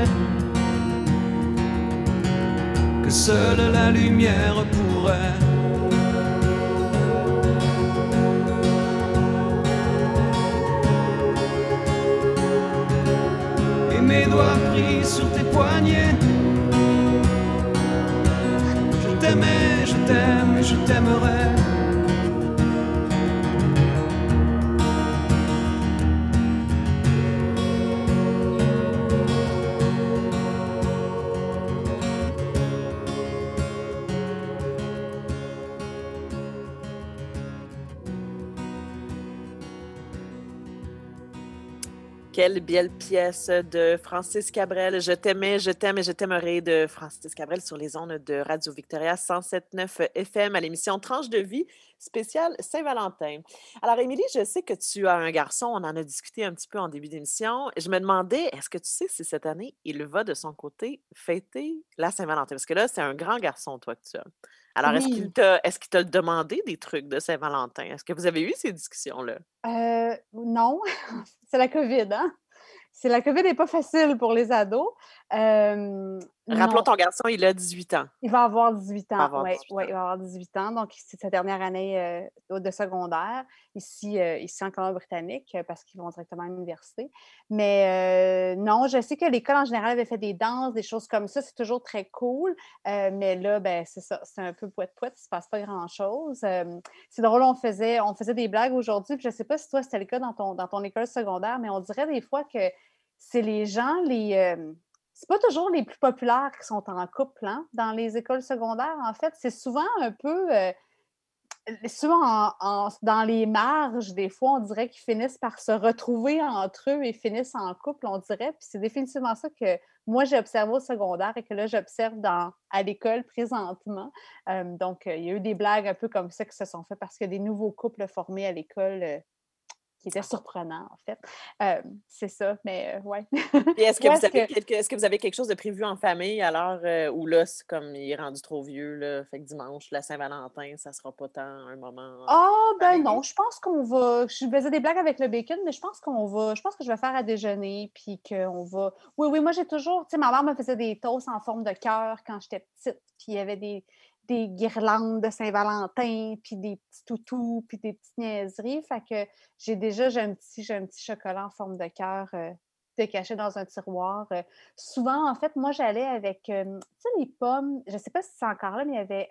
que seule la lumière pourrait. Et mes doigts pris sur tes poignets. Je t'aimais, je t'aime je t'aimerai. Quelle belle pièce de Francis Cabrel. Je t'aimais, je t'aime et je t'aimerai de Francis Cabrel sur les ondes de Radio Victoria 107.9 FM à l'émission Tranche de vie spéciale Saint-Valentin. Alors, Émilie, je sais que tu as un garçon. On en a discuté un petit peu en début d'émission. Je me demandais, est-ce que tu sais si cette année, il va de son côté fêter la Saint-Valentin? Parce que là, c'est un grand garçon, toi, que tu as. Alors, est-ce qu'il Oui. t'a est-ce qu'il t'a demandé des trucs de Saint-Valentin? Est-ce que vous avez eu ces discussions-là? Euh, non, c'est la COVID, hein? C'est la COVID n'est pas facile pour les ados. Euh, Rappelons non, ton garçon, il a 18 ans. il va avoir 18 Il va ans. Oui, 18 ouais, il va avoir 18 ans. Donc, c'est sa dernière année euh, de secondaire ici, euh, ici en Colombie-Britannique euh, parce qu'ils vont directement à l'université. Mais euh, non, je sais que l'école en général avait fait des danses, des choses comme ça. C'est toujours très cool. Mais là, ben, c'est ça. C'est un peu poète-poète. Il ne se passe pas grand-chose. C'est drôle, on faisait, on faisait des blagues aujourd'hui. Je ne sais pas si toi, c'était le cas dans ton, dans ton école secondaire, mais on dirait des fois que c'est les gens, les. C'est pas toujours les plus populaires qui sont en couple hein, dans les écoles secondaires. En fait, c'est souvent un peu. euh, souvent en- en- dans les marges, des fois, on dirait qu'ils finissent par se retrouver entre eux et finissent en couple, on dirait. Puis c'est définitivement ça que moi, j'ai observé au secondaire et que là, j'observe à l'école présentement. Euh, donc, euh, il y a eu des blagues un peu comme ça qui se sont faites parce qu'il y a des nouveaux couples formés à l'école qui étaient surprenants, en fait. Euh, c'est ça, mais euh, ouais. Et est-ce que, vous avez que- quelque, est-ce que vous avez quelque chose de prévu en famille alors euh, ou là, c'est comme il est rendu trop vieux, là, fait que dimanche, la Saint-Valentin, ça sera pas tant un moment. Ah, ben non, je pense qu'on va. Je faisais des blagues avec le bacon, mais je pense qu'on va. Je pense que je vais faire à déjeuner, puis qu'on va. Oui, oui, moi, j'ai toujours. Tu sais, ma mère me faisait des toasts en forme de cœur quand j'étais petite, puis il y avait des, des guirlandes de Saint-Valentin, puis des petits toutous, puis des petites niaiseries. Fait que j'ai déjà, j'ai un petit, j'ai un petit chocolat en forme de cœur. euh, de caché dans un tiroir. Euh, souvent, en fait, moi, j'allais avec, euh, tu sais, les pommes, je ne sais pas si c'est encore là, mais il y avait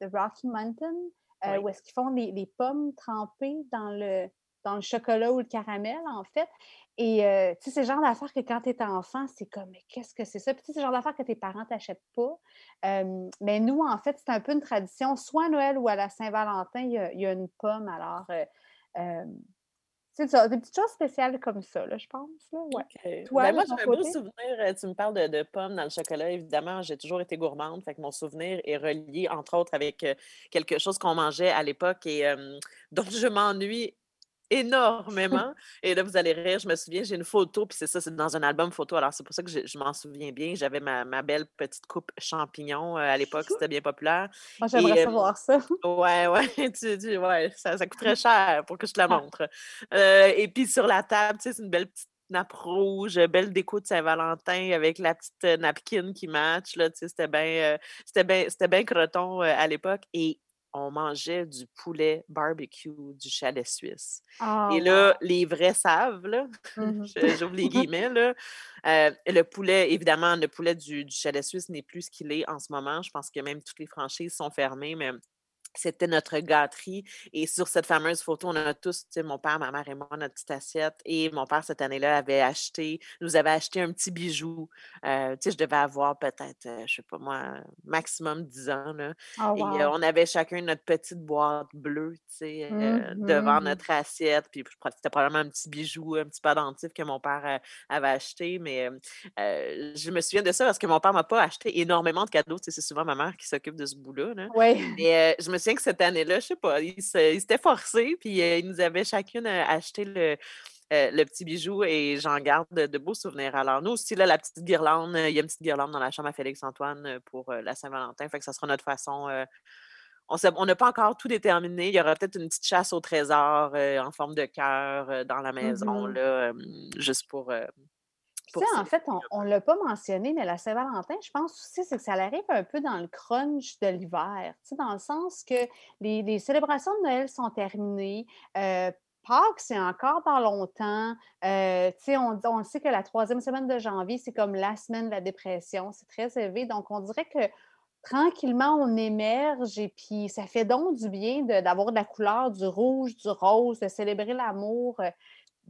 The Rocky Mountain, Oui. où est-ce qu'ils font les, les pommes trempées dans le, dans le chocolat ou le caramel, en fait. Et euh, tu sais, c'est le genre d'affaires que quand tu es enfant, c'est comme, mais qu'est-ce que c'est ça? Puis tu sais, c'est le genre d'affaires que tes parents t'achètent pas. Euh, mais nous, en fait, c'est un peu une tradition. Soit à Noël ou à la Saint-Valentin, il y a, il y a une pomme. Alors, euh, c'est ça, des petites choses spéciales comme ça, là, je pense. Là, ouais. OK. Toi, Ben, moi, j'ai un beau souvenir. Tu me parles de, de pommes dans le chocolat, évidemment. J'ai toujours été gourmande. Fait que mon souvenir est relié, entre autres, avec quelque chose qu'on mangeait à l'époque et euh, dont je m'ennuie énormément. Et là, vous allez rire, je me souviens, j'ai une photo, puis c'est ça, c'est dans un album photo. Alors, c'est pour ça que je, je m'en souviens bien. J'avais ma, ma belle petite coupe champignon euh, à l'époque, c'était bien populaire. Moi, j'aimerais euh, savoir ça. Ouais, ouais, tu dis, ouais, ça, ça coûterait cher pour que je te la montre. Euh, et puis sur la table, tu sais, c'est une belle petite nappe rouge, belle déco de Saint-Valentin avec la petite napkin qui match, là, tu sais, c'était bien, euh, c'était bien, c'était bien croton euh, à l'époque. Et on mangeait du poulet barbecue du chalet suisse. Ah, Et là, les vrais savent, là, je- j'ouvre les guillemets, là. Euh, le poulet, évidemment, le poulet du, du chalet suisse n'est plus ce qu'il est en ce moment. Je pense que même toutes les franchises sont fermées, mais c'était notre gâterie. Et sur cette fameuse photo, on a tous, tu sais, mon père, ma mère et moi, notre petite assiette. Et mon père, cette année-là, avait acheté, nous avait acheté un petit bijou. Euh, tu sais, je devais avoir peut-être, euh, je sais pas moi, maximum 10 ans, là. Ah, Et euh, on avait chacun notre petite boîte bleue, tu sais, euh, devant Mhm. notre assiette. Puis c'était probablement un petit bijou, un petit pendentif que mon père avait acheté. Mais je me souviens de ça parce que mon père m'a pas acheté énormément de cadeaux. Tu sais, c'est souvent ma mère qui s'occupe de ce bout-là. là. Oui. Mais je me souviens que cette année-là, je sais pas, il se- il s'était forcé, puis euh, il nous avait chacune euh, acheté le, euh, le petit bijou et j'en garde de, de beaux souvenirs. Alors, nous aussi, là, la petite guirlande, il y a une petite guirlande dans la chambre à Félix-Antoine pour la Saint-Valentin, fait que ça sera notre façon. on n'a pas encore tout déterminé. Il y aura peut-être une petite chasse au trésor euh, en forme de cœur euh, dans la maison, Mhm. là, euh, juste pour. Euh, Tu pour sais, en fait, on ne l'a pas mentionné, mais la Saint-Valentin, je pense aussi, c'est que ça arrive un peu dans le crunch de l'hiver. Tu sais, dans le sens que les, les célébrations de Noël sont terminées. euh, Pâques, c'est encore dans longtemps. Euh, on, on sait que la troisième semaine de janvier, c'est comme la semaine de la dépression. C'est très élevé. Donc, on dirait que tranquillement, on émerge et puis ça fait donc du bien de- d'avoir de, la couleur du rouge, du rose, de célébrer l'amour.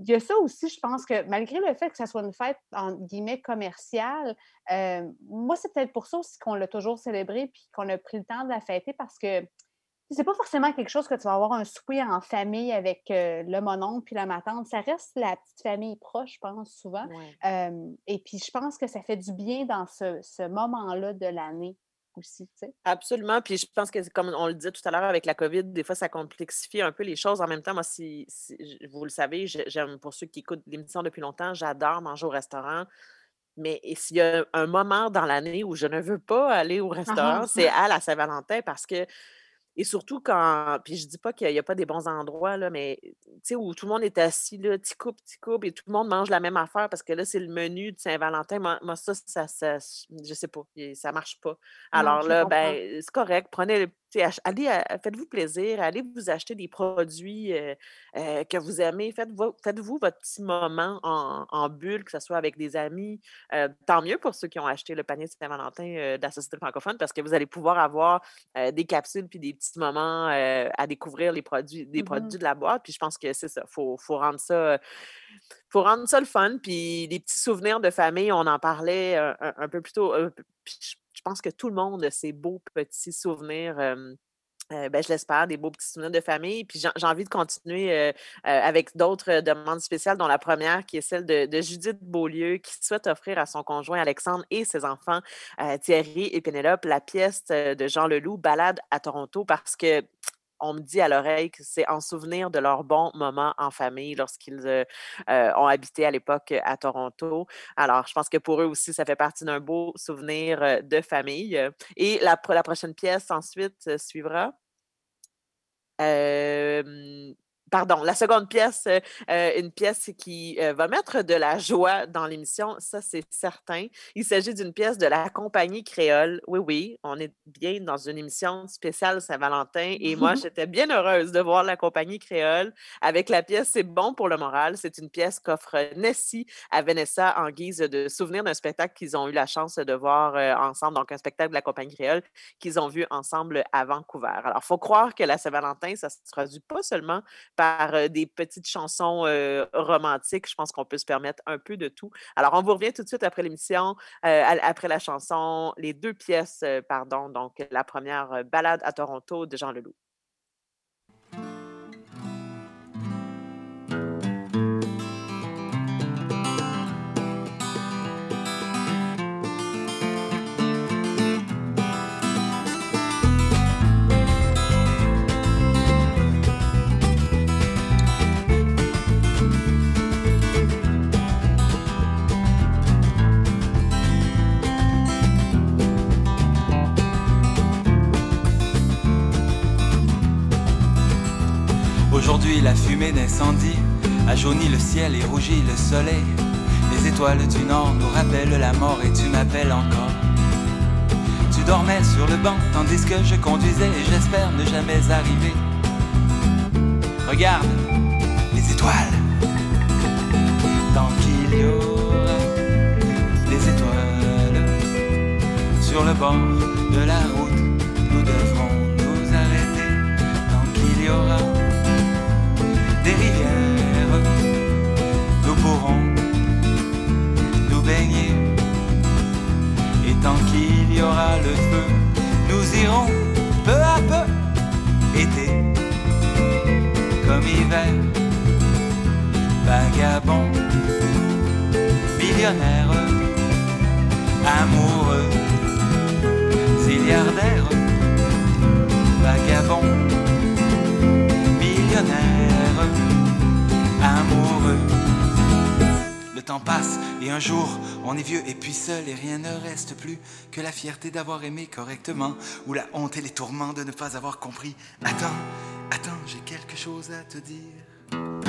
Il y a ça aussi, je pense que malgré le fait que ça soit une fête, en guillemets, commerciale, euh, moi, c'est peut-être pour ça aussi qu'on l'a toujours célébré puis qu'on a pris le temps de la fêter parce que c'est pas forcément quelque chose que tu vas avoir un souper en famille avec euh, le mononcle puis la ma tante. Ça reste la petite famille proche, je pense, souvent. Ouais. Euh, et puis, je pense que ça fait du bien dans ce, ce moment-là de l'année aussi, tu sais. Absolument. Puis je pense que, comme on le disait tout à l'heure avec la COVID, des fois, ça complexifie un peu les choses. En même temps, moi, si, vous le savez, j'ai- j'aime, pour ceux qui écoutent l'émission depuis longtemps, j'adore manger au restaurant. Mais s'il y a un moment dans l'année où je ne veux pas aller au Ah restaurant, ah. c'est à la Saint-Valentin parce que Et surtout quand, puis je dis pas qu'il n'y a, pas des bons endroits, là, mais tu sais, où tout le monde est assis, là, petit coupe, petit coupe, et tout le monde mange la même affaire parce que là, c'est le menu de Saint-Valentin. Moi, moi, ça, ça, ça, je sais pas, ça marche pas. Alors là, ben, c'est correct, prenez, allez, à- faites-vous plaisir, allez vous acheter des produits euh, euh, que vous aimez, faites-vous, votre petit moment en, en bulle, que ce soit avec des amis. Euh, tant mieux pour ceux qui ont acheté le panier de Saint-Valentin euh, de la Société francophone parce que vous allez pouvoir avoir euh, des capsules puis des petits moments euh, à découvrir les produits, des Mhm. produits de la boîte. Puis je pense que c'est ça. Il faut, faut rendre ça. euh, faut rendre ça le fun. Puis des petits souvenirs de famille, on en parlait euh, un, un peu plus tôt. euh, puis je, je pense que tout le monde a ces beaux petits souvenirs. ben, je l'espère, des beaux petits souvenirs de famille. Puis j'ai envie de continuer avec d'autres demandes spéciales, dont la première qui est celle de, de Judith Beaulieu, qui souhaite offrir à son conjoint Alexandre et ses enfants Thierry et Pénélope la pièce de Jean Leloup, Balade à Toronto, parce que on me dit à l'oreille que c'est en souvenir de leurs bons moments en famille lorsqu'ils euh, euh, ont habité à l'époque à Toronto. Alors, je pense que pour eux aussi, ça fait partie d'un beau souvenir euh, de famille. Et la, pro- la prochaine pièce ensuite euh, suivra? Pardon, la seconde pièce, heu heu, une pièce qui, heu, va mettre de la joie dans l'émission, ça, c'est certain. Il s'agit d'une pièce de la compagnie créole. Oui, oui, on est bien dans une émission spéciale Saint-Valentin et moi, j'étais bien heureuse de voir la compagnie créole avec la pièce «C'est bon pour le moral». C'est une pièce qu'offre Nessie à Vanessa en guise de souvenir d'un spectacle qu'ils ont eu la chance de voir, ensemble, donc un spectacle de la compagnie créole qu'ils ont vu ensemble à Vancouver. Alors, il faut croire que la Saint-Valentin, ça se traduit pas seulement par des petites chansons romantiques. Je pense qu'on peut se permettre un peu de tout. Alors, on vous revient tout de suite après l'émission, après la chanson, les deux pièces, pardon. Donc, la première, Balade à Toronto de Jean Leloup. Aujourd'hui la fumée d'incendie a jauni le ciel et rougi le soleil. Les étoiles du nord nous rappellent la mort et tu m'appelles encore. Tu dormais sur le banc tandis que je conduisais et j'espère ne jamais arriver. Regarde les étoiles. Tant qu'il y aura des étoiles sur le bord de la route, nous devrons nous arrêter. Tant qu'il y aura des rivières, nous pourrons nous baigner. Et tant qu'il y aura le feu, nous irons peu à peu, été comme hiver, vagabond, millionnaire, amoureux, zilliardaire, vagabond Le temps passe et un jour on est vieux et puis seul et rien ne reste plus que la fierté d'avoir aimé correctement ou la honte et les tourments de ne pas avoir compris. Attends, attends, j'ai quelque chose à te dire.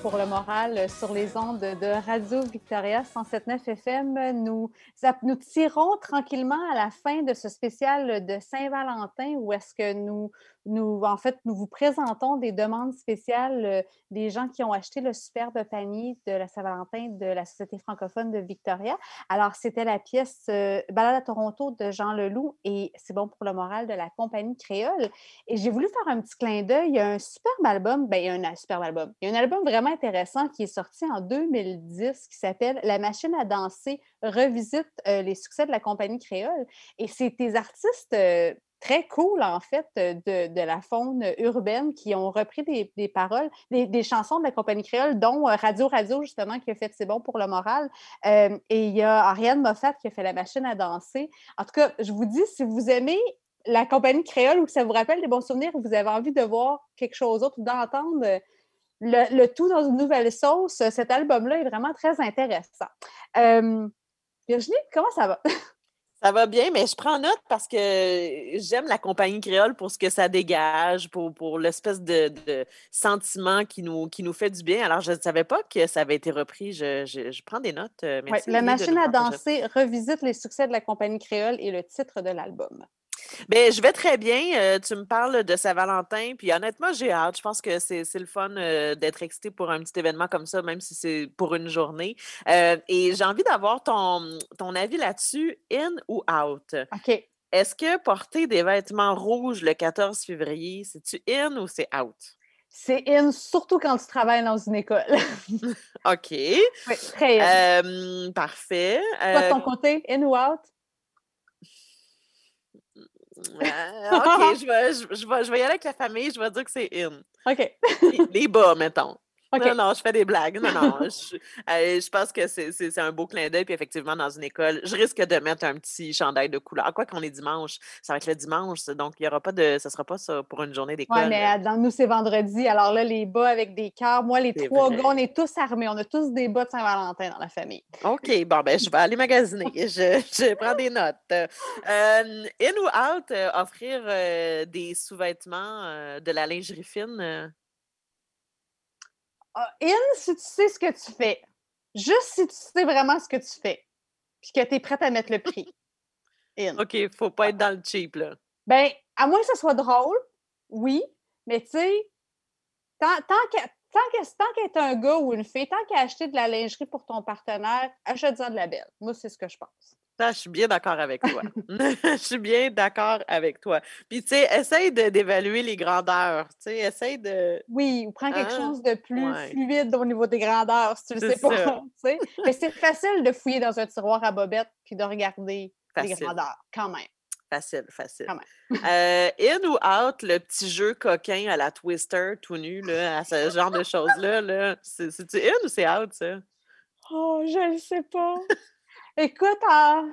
Pour le moral sur les ondes de Radio Victoria 107.9 FM. Nous, nous tirons tranquillement à la fin de ce spécial de Saint-Valentin où est-ce que nous nous, en fait, nous vous présentons des demandes spéciales euh, des gens qui ont acheté le superbe panier de la Saint-Valentin de la Société francophone de Victoria. Alors, c'était la pièce euh, Balade à Toronto de Jean Leloup et C'est bon pour le moral de la compagnie créole. Et j'ai voulu faire un petit clin d'œil. Il y a un superbe album, ben, il y a un superbe album. Il y a un album vraiment intéressant qui est sorti en 2010 qui s'appelle La machine à danser revisite euh, les succès de la compagnie créole. Et c'est des artistes euh, très cool, en fait, de, la faune urbaine qui ont repris des, paroles, des, chansons de la compagnie créole, dont euh, Radio Radio, justement, qui a fait C'est bon pour le moral. Euh, et il y a Ariane Moffat qui a fait La machine à danser. En tout cas, je vous dis, si vous aimez la compagnie créole ou que ça vous rappelle des bons souvenirs ou vous avez envie de voir quelque chose d'autre ou d'entendre euh, le, tout dans une nouvelle sauce, cet album-là est vraiment très intéressant. Virginie, comment ça va? Ça va bien, mais je prends note parce que j'aime la compagnie créole pour ce que ça dégage, pour, pour l'espèce de, de sentiment qui nous, qui nous fait du bien. Alors, je ne savais pas que ça avait été repris. Je, je- je prends des notes. euh, Ouais, Merci. la machine à danser revisite les succès de la compagnie créole et le titre de l'album. Ben, je vais très bien. euh, tu me parles de Saint-Valentin, puis honnêtement, j'ai hâte. Je pense que c'est le fun euh, d'être excité pour un petit événement comme ça, même si c'est pour une journée. Euh, et j'ai envie d'avoir ton, ton avis là-dessus, in ou out? OK. Est-ce que porter des vêtements rouges le 14 février, c'est-tu in ou c'est out? C'est in, surtout quand tu travailles dans une école. OK. oui, très in. Parfait. Toi, de ton côté, in ou out? Euh, OK, je vais, je, je vais, je vais y aller avec la famille, je vais dire que c'est in. OK. Les, les bas, mettons. Non, non, je fais des blagues. Non, non. je, euh, je pense que c'est un beau clin d'œil. Puis effectivement, dans une école, je risque de mettre un petit chandail de couleur. Quoi qu'on est dimanche, ça va être le dimanche. Donc, il y aura pas de. Ce sera pas ça pour une journée d'école. Ouais, mais euh, dans nous, c'est vendredi. Alors là, les bas avec des cœurs. Moi, les trois vrai. gars, on est tous armés. On a tous des bas de Saint-Valentin dans la famille. OK, bon, ben, je vais aller magasiner. Je, je prends des notes. Euh, in ou out, euh, offrir euh, des sous-vêtements, euh, de la lingerie fine? Ah, in, si tu sais ce que tu fais. Juste si tu sais vraiment ce que tu fais. Puis que tu es prête à mettre le prix. In. OK, faut pas être dans le cheap, là. Ben, à moins que ce soit drôle, oui, mais tu sais, tant, tant qu'à tant être un gars ou une fille, tant qu'à acheter de la lingerie pour ton partenaire, achète-en de la belle. Moi, c'est ce que je pense. Je suis bien d'accord avec toi. je suis bien d'accord avec toi. Puis, tu sais, essaye de- d'évaluer les grandeurs. Tu sais, essaye de. Oui, ou prends quelque Ah, chose de plus ouais. fluide au niveau des grandeurs, si tu le sais pas. ça. tu sais. Mais c'est facile de fouiller dans un tiroir à bobettes puis de regarder les grandeurs, quand même. Facile, facile. Quand Euh, in ou out, le petit jeu coquin à la Twister, tout nu, là, à ce genre de choses-là, là, c'est- c'est-tu in ou c'est out, ça? Oh, je ne sais pas. Écoute, ah,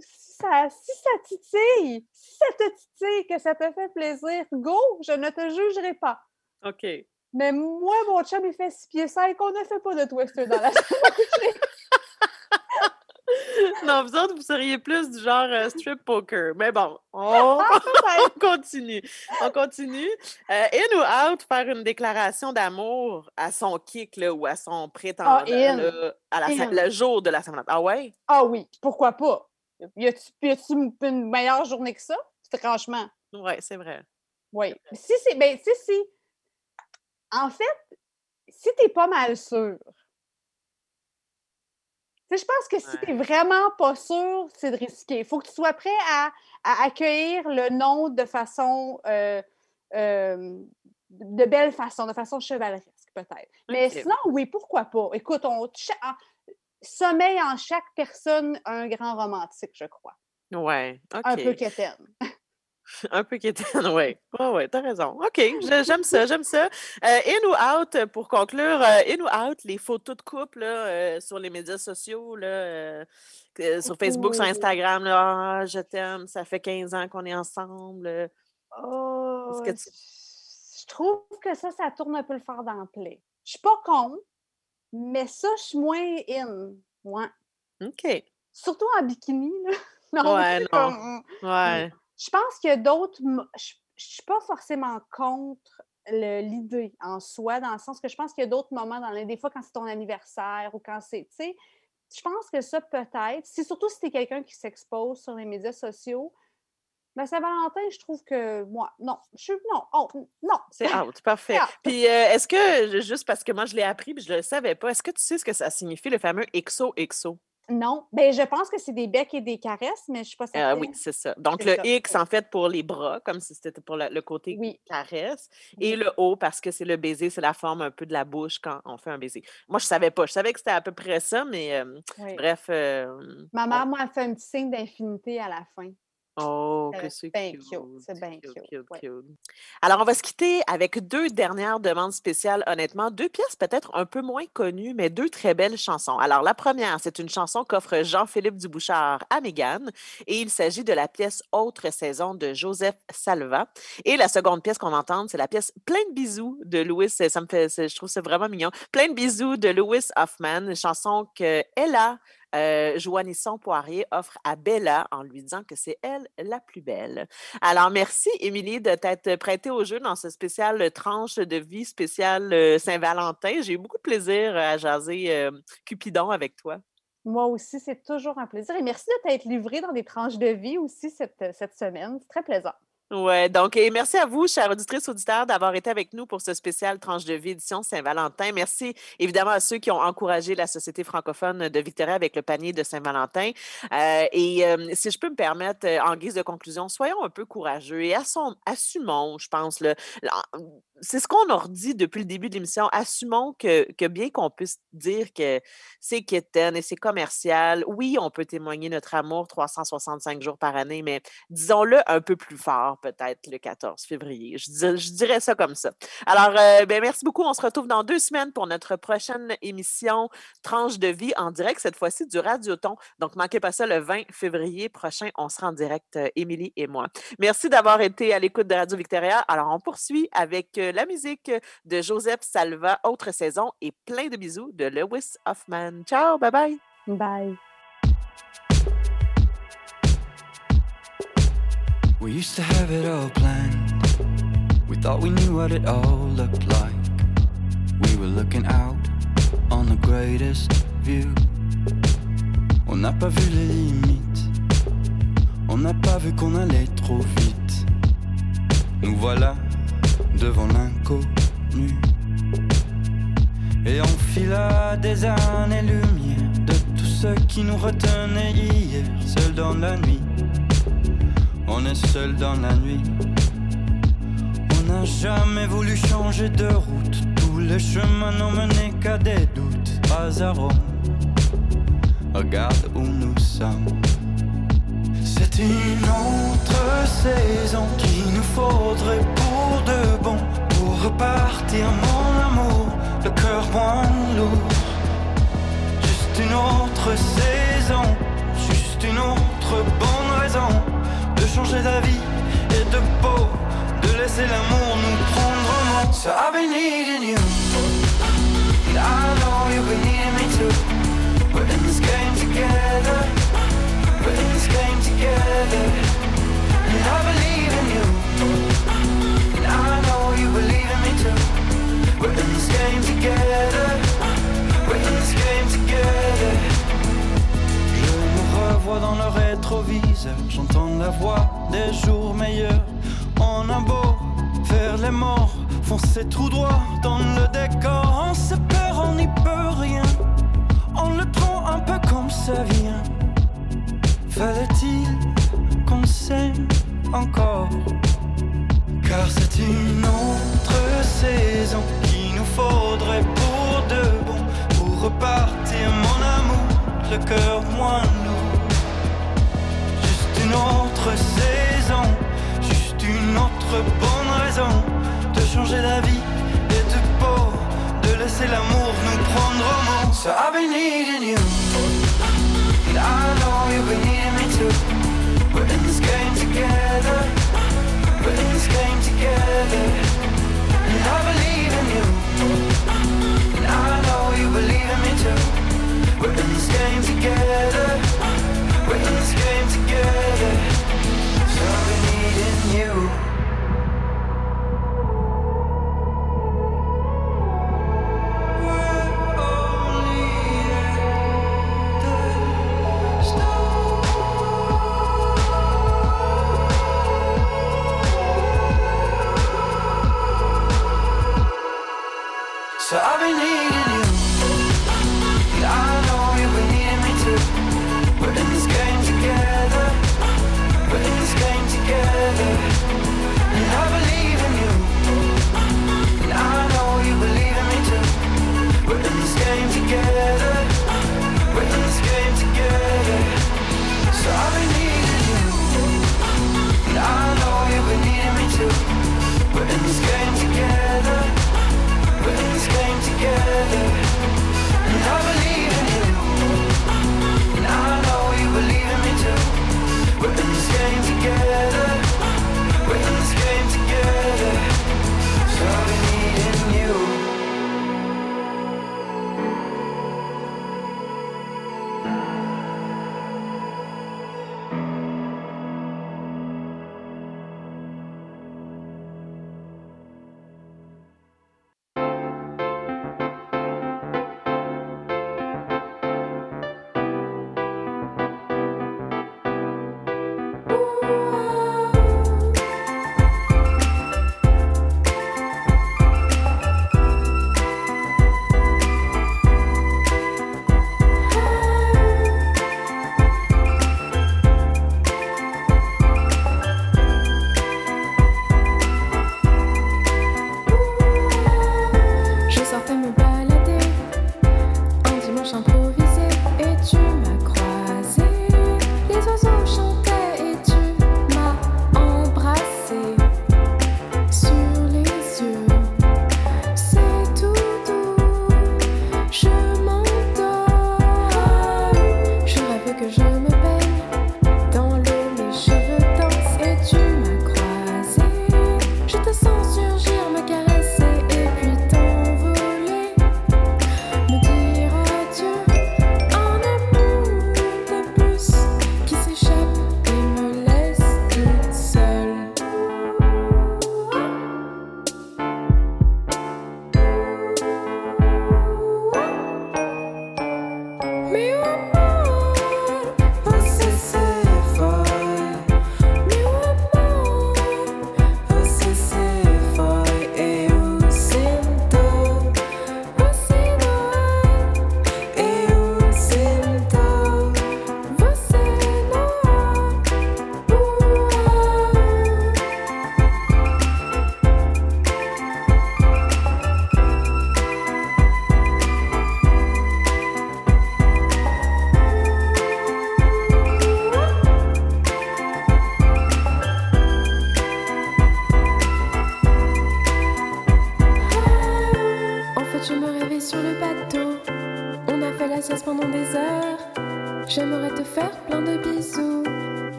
si, ça, si ça titille, si ça te titille, que ça te fait plaisir, go, je ne te jugerai pas. OK. Mais moi, mon chum, il fait six pieds 5, on ne fait pas de twister dans la chambre. Non, vous autres, vous seriez plus du genre euh, strip poker. Mais bon, on, on continue. On continue. Euh, in ou out, faire une déclaration d'amour à son kick là, ou à son prétendant in. là, à la le jour de la Saint-Valentin. Ah ouais? Ah oui, pourquoi pas? Y a-tu une meilleure journée que ça? Franchement. Ouais, c'est vrai. Oui. Si c'est. Ben, si, si. En fait, si t'es pas mal sûr. Tu je pense que si Ouais. t'es vraiment pas sûr, c'est de risquer. Il faut que tu sois prêt à, à accueillir le nom de façon. euh, euh, de belle façon, de façon chevaleresque, peut-être. Mais sinon, oui, pourquoi pas? Écoute, on. cha- en- Sommeil en chaque personne un grand romantique, je crois. Ouais. Un peu quétaine. Un peu quétaine, oui. Oui, oui, t'as raison. OK, j'aime ça, j'aime ça. Euh, in ou out, pour conclure, euh, in ou out, les photos de couple là, euh, sur les médias sociaux, là, euh, sur Facebook, sur Ouh. Instagram, là, ah, je t'aime, ça fait 15 ans qu'on est ensemble. Oh, que tu- je trouve que ça, ça tourne un peu le fer dans le plaid. Je suis pas contre, mais ça, je suis moins in. Ouais. OK. Surtout en bikini, là. Non, Ouais, non. comme- Ouais. Je pense qu'il y a d'autres. Je je suis pas forcément contre l'idée en soi, dans le sens que je pense qu'il y a d'autres moments dans l'année, des fois quand c'est ton anniversaire ou quand c'est. Tu sais, je pense que ça peut-être, si, surtout si tu es quelqu'un qui s'expose sur les médias sociaux, La Saint-Valentin, je trouve que moi, non, je suis non, oh, non. C'est out, parfait. out. Puis euh, est-ce que, juste parce que moi je l'ai appris puis je le savais pas, est-ce que tu sais ce que ça signifie le fameux XOXO? Non. Ben, je pense que c'est des becs et des caresses, mais je suis pas Euh, certaine. oui, c'est ça. Donc le ça, X en fait pour les bras, comme si c'était pour le, le côté Oui. caresse, et Oui. le O parce que c'est le baiser, c'est la forme un peu de la bouche quand on fait un baiser. Moi je savais pas, je savais que c'était à peu près ça, mais euh, Oui. bref. euh, Ma on- mère, moi, elle fait un petit signe d'infinité à la fin. Oh, que c'est cute. c'est bien cute, cute, cute, cute. Alors, on va se quitter avec deux dernières demandes spéciales, honnêtement. Deux pièces peut-être un peu moins connues, mais deux très belles chansons. Alors, la première, c'est une chanson qu'offre Jean-Philippe Dubouchard à Mégane et il s'agit de la pièce Autre saison de Joseph Salva. Et la seconde pièce qu'on va entendre, c'est la pièce Plein de bisous de Louis. Ça me fait, c'est- je trouve ça vraiment mignon. Plein de bisous de Louis Hoffman, une chanson que Ella euh, Joannisson Poirier offre à Bella en lui disant que c'est elle la plus belle. Alors, merci, Émilie, de t'être prêtée au jeu dans ce spécial tranche de vie spécial euh, Saint-Valentin. J'ai eu beaucoup de plaisir euh, à jaser Cupidon avec toi. Moi aussi, c'est toujours un plaisir. Et merci de t'être livré dans des tranches de vie aussi cette, cette semaine. C'est très plaisant. Ouais, donc, et merci à vous, chers auditrices, auditeurs, d'avoir été avec nous pour ce spécial Tranche de vie édition Saint-Valentin. Merci évidemment à ceux qui ont encouragé la Société francophone de Victoria avec le panier de Saint-Valentin. Euh, et euh, si je peux me permettre, euh, en guise de conclusion, soyons un peu courageux et assumons, je pense, le, c'est ce qu'on leur dit depuis le début de l'émission, assumons que, bien qu'on puisse dire que c'est quétaine et c'est commercial, oui, on peut témoigner notre amour 365 jours par année, mais disons-le un peu plus fort, peut-être le 14 février. Je dirais ça comme ça. Alors, euh, ben, merci beaucoup. On se retrouve dans deux semaines pour notre prochaine émission Tranche de vie en direct, cette fois-ci du Radioton. Donc, manquez pas ça le 20 février prochain. On sera en direct, euh, Émilie et moi. Merci d'avoir été à l'écoute de Radio Victoria. Alors, on poursuit avec euh, la musique de Joseph Salva, autre saison, et plein de bisous de Lewis Hoffman. Ciao, bye bye. Bye. We used to have it all planned. We thought we knew what it all looked like. We were looking out on the greatest view. On n'a pas vu les limites. On n'a pas vu qu'on allait trop vite. Nous voilà devant l'inconnu. Et on fila des années-lumière de tout ce qui nous retenait hier, seul dans la nuit. On est seul dans la nuit. On n'a jamais voulu changer de route. Tous les chemins n'ont mené qu'à des doutes. Rome. Regarde où nous sommes. C'est une autre saison qu'il nous faudrait pour de bon. Pour repartir, mon amour, le cœur moins lourd. Juste une autre saison, juste une autre bonne raison de changer d'avis et de peau, de laisser l'amour nous prendre en main. So I've been needing you, and I know you've been needing me too. We're in this game together, dans le rétroviseur, j'entends la voix des jours meilleurs. On a beau faire les morts, foncer tout droit dans le décor. On se perd, on n'y peut rien. On le prend un peu comme ça vient. Fallait-il qu'on s'aime encore? Car c'est une autre saison qu'il nous faudrait pour de bon. Pour repartir, mon amour, le cœur moins lourd. Juste une autre saison, juste une autre bonne raison de changer d'avis et de peau, de laisser l'amour nous prendre au mot. So I've been needing you, and I know you've We're in this game together, we're in this game together, and I believe in you, and I know you believe in me too. We're in this game together. We're in this game together. So I've been needing you. Together. Et